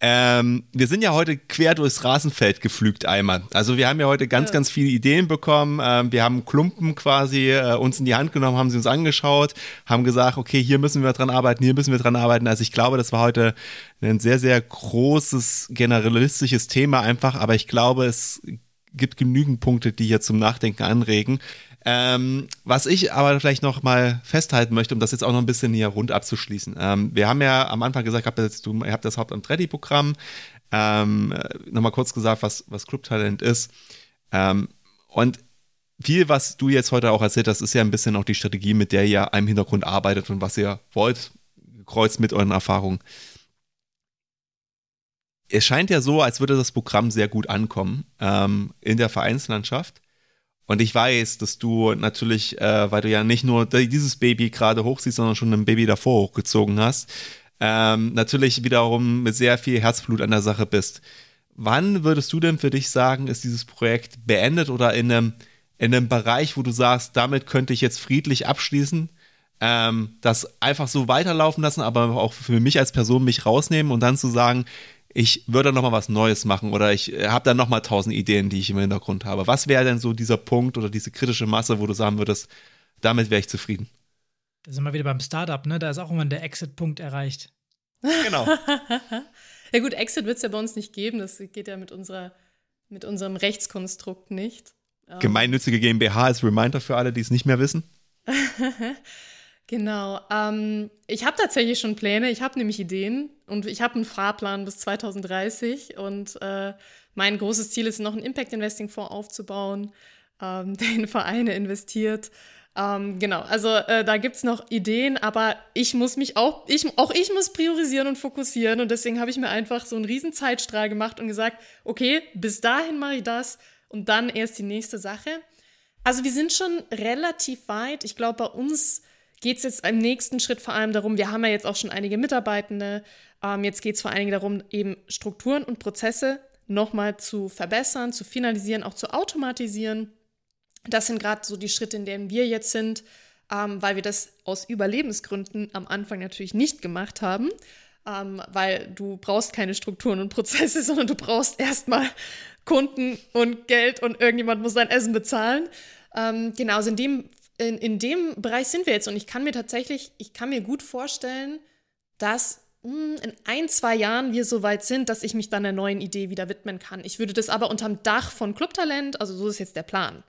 A: Ähm, wir sind ja heute quer durchs Rasenfeld geflügt einmal. Also wir haben ja heute ganz, ganz viele Ideen bekommen. Ähm, wir haben Klumpen quasi äh, uns in die Hand genommen, haben sie uns angeschaut, haben gesagt, okay, hier müssen wir dran arbeiten, hier müssen wir dran arbeiten. Also ich glaube, das war heute ein sehr, sehr großes, generalistisches Thema einfach, aber ich glaube, es gibt genügend Punkte, die hier zum Nachdenken anregen. Ähm, was ich aber vielleicht noch mal festhalten möchte, um das jetzt auch noch ein bisschen hier rund abzuschließen. Ähm, wir haben ja am Anfang gesagt, habt jetzt, du, ihr habt das Hauptamt Ready Programm. Ähm, Nochmal kurz gesagt, was, was Club Talent ist. Ähm, und viel, was du jetzt heute auch erzählt hast, ist ja ein bisschen auch die Strategie, mit der ihr im Hintergrund arbeitet und was ihr wollt, kreuzt mit euren Erfahrungen. Es scheint ja so, als würde das Programm sehr gut ankommen ähm, in der Vereinslandschaft. Und ich weiß, dass du natürlich, äh, weil du ja nicht nur dieses Baby gerade hochziehst, sondern schon ein Baby davor hochgezogen hast, ähm, natürlich wiederum mit sehr viel Herzblut an der Sache bist. Wann würdest du denn für dich sagen, ist dieses Projekt beendet oder in einem, in einem Bereich, wo du sagst, damit könnte ich jetzt friedlich abschließen, ähm, das einfach so weiterlaufen lassen, aber auch für mich als Person mich rausnehmen und dann zu sagen, ich würde noch mal was Neues machen oder ich äh, habe dann noch mal tausend Ideen, die ich im Hintergrund habe. Was wäre denn so dieser Punkt oder diese kritische Masse, wo du sagen würdest, damit wäre ich zufrieden?
C: Da sind wir wieder beim Startup, ne? Da ist auch immer der Exit-Punkt erreicht.
A: Genau.
B: ja gut, Exit wird es ja bei uns nicht geben. Das geht ja mit, unserer, mit unserem Rechtskonstrukt nicht.
A: Ähm. Gemeinnützige GmbH als Reminder für alle, die es nicht mehr wissen.
B: Genau. Ähm, ich habe tatsächlich schon Pläne. Ich habe nämlich Ideen und ich habe einen Fahrplan bis 2030 und äh, mein großes Ziel ist noch einen Impact Investing Fonds aufzubauen, ähm, der in Vereine investiert. Ähm, genau, also äh, da gibt es noch Ideen, aber ich muss mich auch, ich, auch ich muss priorisieren und fokussieren und deswegen habe ich mir einfach so einen riesen Zeitstrahl gemacht und gesagt, okay, bis dahin mache ich das und dann erst die nächste Sache. Also wir sind schon relativ weit. Ich glaube, bei uns geht es jetzt im nächsten Schritt vor allem darum, wir haben ja jetzt auch schon einige Mitarbeitende, ähm, jetzt geht es vor allen Dingen darum, eben Strukturen und Prozesse nochmal zu verbessern, zu finalisieren, auch zu automatisieren. Das sind gerade so die Schritte, in denen wir jetzt sind, ähm, weil wir das aus Überlebensgründen am Anfang natürlich nicht gemacht haben, ähm, weil du brauchst keine Strukturen und Prozesse, sondern du brauchst erstmal Kunden und Geld und irgendjemand muss dein Essen bezahlen. Ähm, genau, also in dem, in, in dem Bereich sind wir jetzt und ich kann mir tatsächlich, ich kann mir gut vorstellen, dass hm, in ein, zwei Jahren wir so weit sind, dass ich mich dann einer neuen Idee wieder widmen kann. Ich würde das aber unterm Dach von Clubtalent, also so ist jetzt der Plan,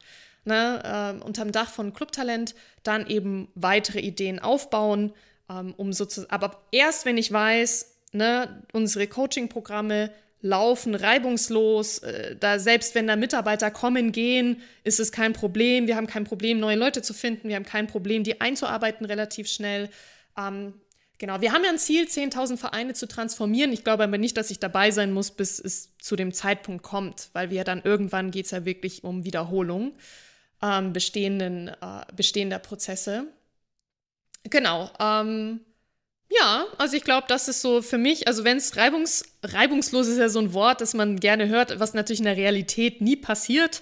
B: ne, äh, unterm Dach von Clubtalent dann eben weitere Ideen aufbauen, ähm, um sozusagen, aber erst wenn ich weiß, ne, unsere Coaching-Programme laufen reibungslos, äh, da selbst wenn da Mitarbeiter kommen, gehen, ist es kein Problem. Wir haben kein Problem, neue Leute zu finden. Wir haben kein Problem, die einzuarbeiten relativ schnell. Ähm, Genau, wir haben ja ein Ziel, 10.000 Vereine zu transformieren. Ich glaube aber nicht, dass ich dabei sein muss, bis es zu dem Zeitpunkt kommt, weil wir dann irgendwann geht es ja wirklich um Wiederholung ähm, bestehenden, äh, bestehender Prozesse. Genau. Ähm, ja, also ich glaube, das ist so für mich, also wenn es reibungs, reibungslos ist ja so ein Wort, das man gerne hört, was natürlich in der Realität nie passiert.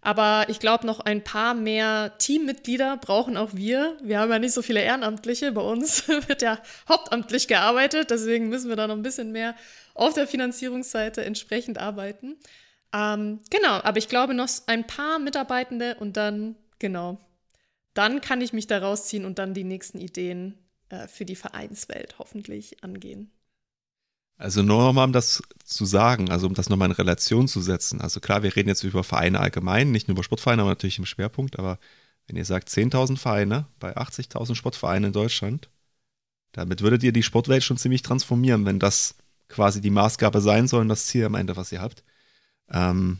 B: Aber ich glaube, noch ein paar mehr Teammitglieder brauchen auch wir. Wir haben ja nicht so viele Ehrenamtliche. Bei uns wird ja hauptamtlich gearbeitet. Deswegen müssen wir da noch ein bisschen mehr auf der Finanzierungsseite entsprechend arbeiten. Ähm, genau, aber ich glaube noch ein paar Mitarbeitende und dann, genau, dann kann ich mich da rausziehen und dann die nächsten Ideen äh, für die Vereinswelt hoffentlich angehen.
A: Also nur nochmal, um das zu sagen, also um das nochmal in Relation zu setzen. Also klar, wir reden jetzt über Vereine allgemein, nicht nur über Sportvereine, aber natürlich im Schwerpunkt. Aber wenn ihr sagt 10.000 Vereine bei 80.000 Sportvereinen in Deutschland, damit würdet ihr die Sportwelt schon ziemlich transformieren, wenn das quasi die Maßgabe sein soll und das Ziel am Ende, was ihr habt. Ähm,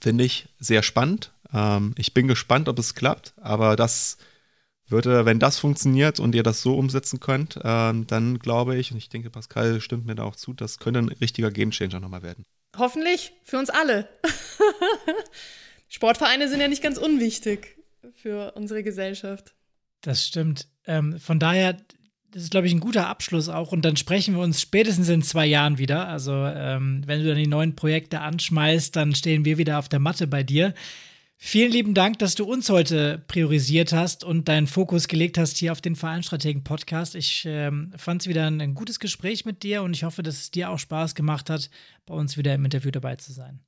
A: Finde ich sehr spannend. Ähm, ich bin gespannt, ob es klappt, aber das würde, wenn das funktioniert und ihr das so umsetzen könnt, ähm, dann glaube ich, und ich denke, Pascal stimmt mir da auch zu, das könnte ein richtiger Gamechanger nochmal werden.
B: Hoffentlich für uns alle. Sportvereine sind ja nicht ganz unwichtig für unsere Gesellschaft.
C: Das stimmt. Ähm, von daher, das ist, glaube ich, ein guter Abschluss auch. Und dann sprechen wir uns spätestens in zwei Jahren wieder. Also, ähm, wenn du dann die neuen Projekte anschmeißt, dann stehen wir wieder auf der Matte bei dir. Vielen lieben Dank, dass du uns heute priorisiert hast und deinen Fokus gelegt hast hier auf den Vereinstrategen Podcast. Ich ähm, fand es wieder ein, ein, gutes Gespräch mit dir und ich hoffe, dass es dir auch Spaß gemacht hat, bei uns wieder im Interview dabei zu sein.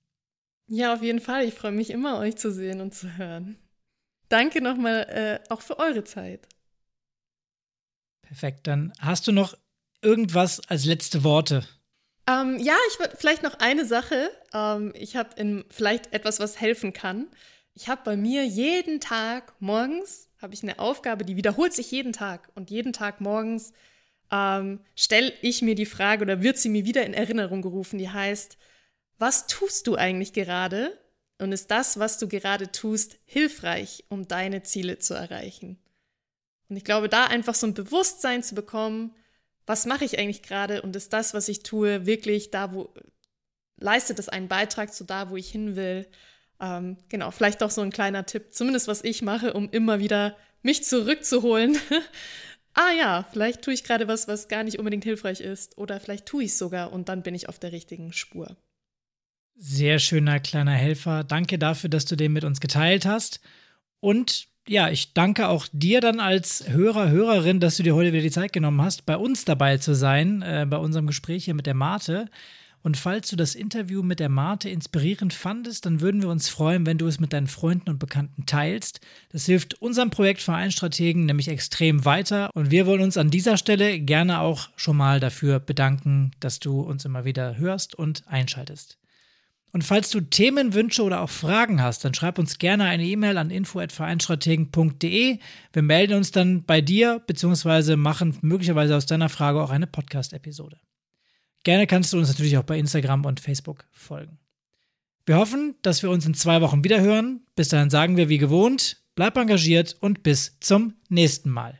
B: Ja, auf jeden Fall. Ich freue mich immer, euch zu sehen und zu hören. Danke nochmal äh, auch für eure Zeit.
C: Perfekt. Dann hast du noch irgendwas als letzte Worte?
B: Ähm, ja, ich würde vielleicht noch eine Sache. Ähm, ich habe vielleicht etwas, was helfen kann ich habe bei mir jeden Tag morgens habe ich eine Aufgabe, die wiederholt sich jeden Tag und jeden Tag morgens ähm, stelle ich mir die Frage oder wird sie mir wieder in Erinnerung gerufen, die heißt, was tust du eigentlich gerade und ist das, was du gerade tust, hilfreich, um deine Ziele zu erreichen? Und ich glaube, da einfach so ein Bewusstsein zu bekommen, was mache ich eigentlich gerade und ist das, was ich tue, wirklich da, wo leistet es einen Beitrag zu da, wo ich hin will? Ähm, genau, vielleicht auch so ein kleiner Tipp, zumindest was ich mache, um immer wieder mich zurückzuholen. ah ja, vielleicht tue ich gerade was, was gar nicht unbedingt hilfreich ist. Oder vielleicht tue ich es sogar und dann bin ich auf der richtigen Spur.
C: Sehr schöner kleiner Helfer. Danke dafür, dass du den mit uns geteilt hast. Und ja, ich danke auch dir dann als Hörer, Hörerin, dass du dir heute wieder die Zeit genommen hast, bei uns dabei zu sein, äh, bei unserem Gespräch hier mit der Marte. Und falls du das Interview mit der Marte inspirierend fandest, dann würden wir uns freuen, wenn du es mit deinen Freunden und Bekannten teilst. Das hilft unserem Projekt Vereinstrategen nämlich extrem weiter. Und wir wollen uns an dieser Stelle gerne auch schon mal dafür bedanken, dass du uns immer wieder hörst und einschaltest. Und falls du Themenwünsche oder auch Fragen hast, dann schreib uns gerne eine E-Mail an info@vereinstrategen.de. Wir melden uns dann bei dir bzw. machen möglicherweise aus deiner Frage auch eine Podcast-Episode. Gerne kannst du uns natürlich auch bei Instagram und Facebook folgen. Wir hoffen, dass wir uns in zwei Wochen wieder hören. Bis dahin sagen wir wie gewohnt, bleib engagiert und bis zum nächsten Mal.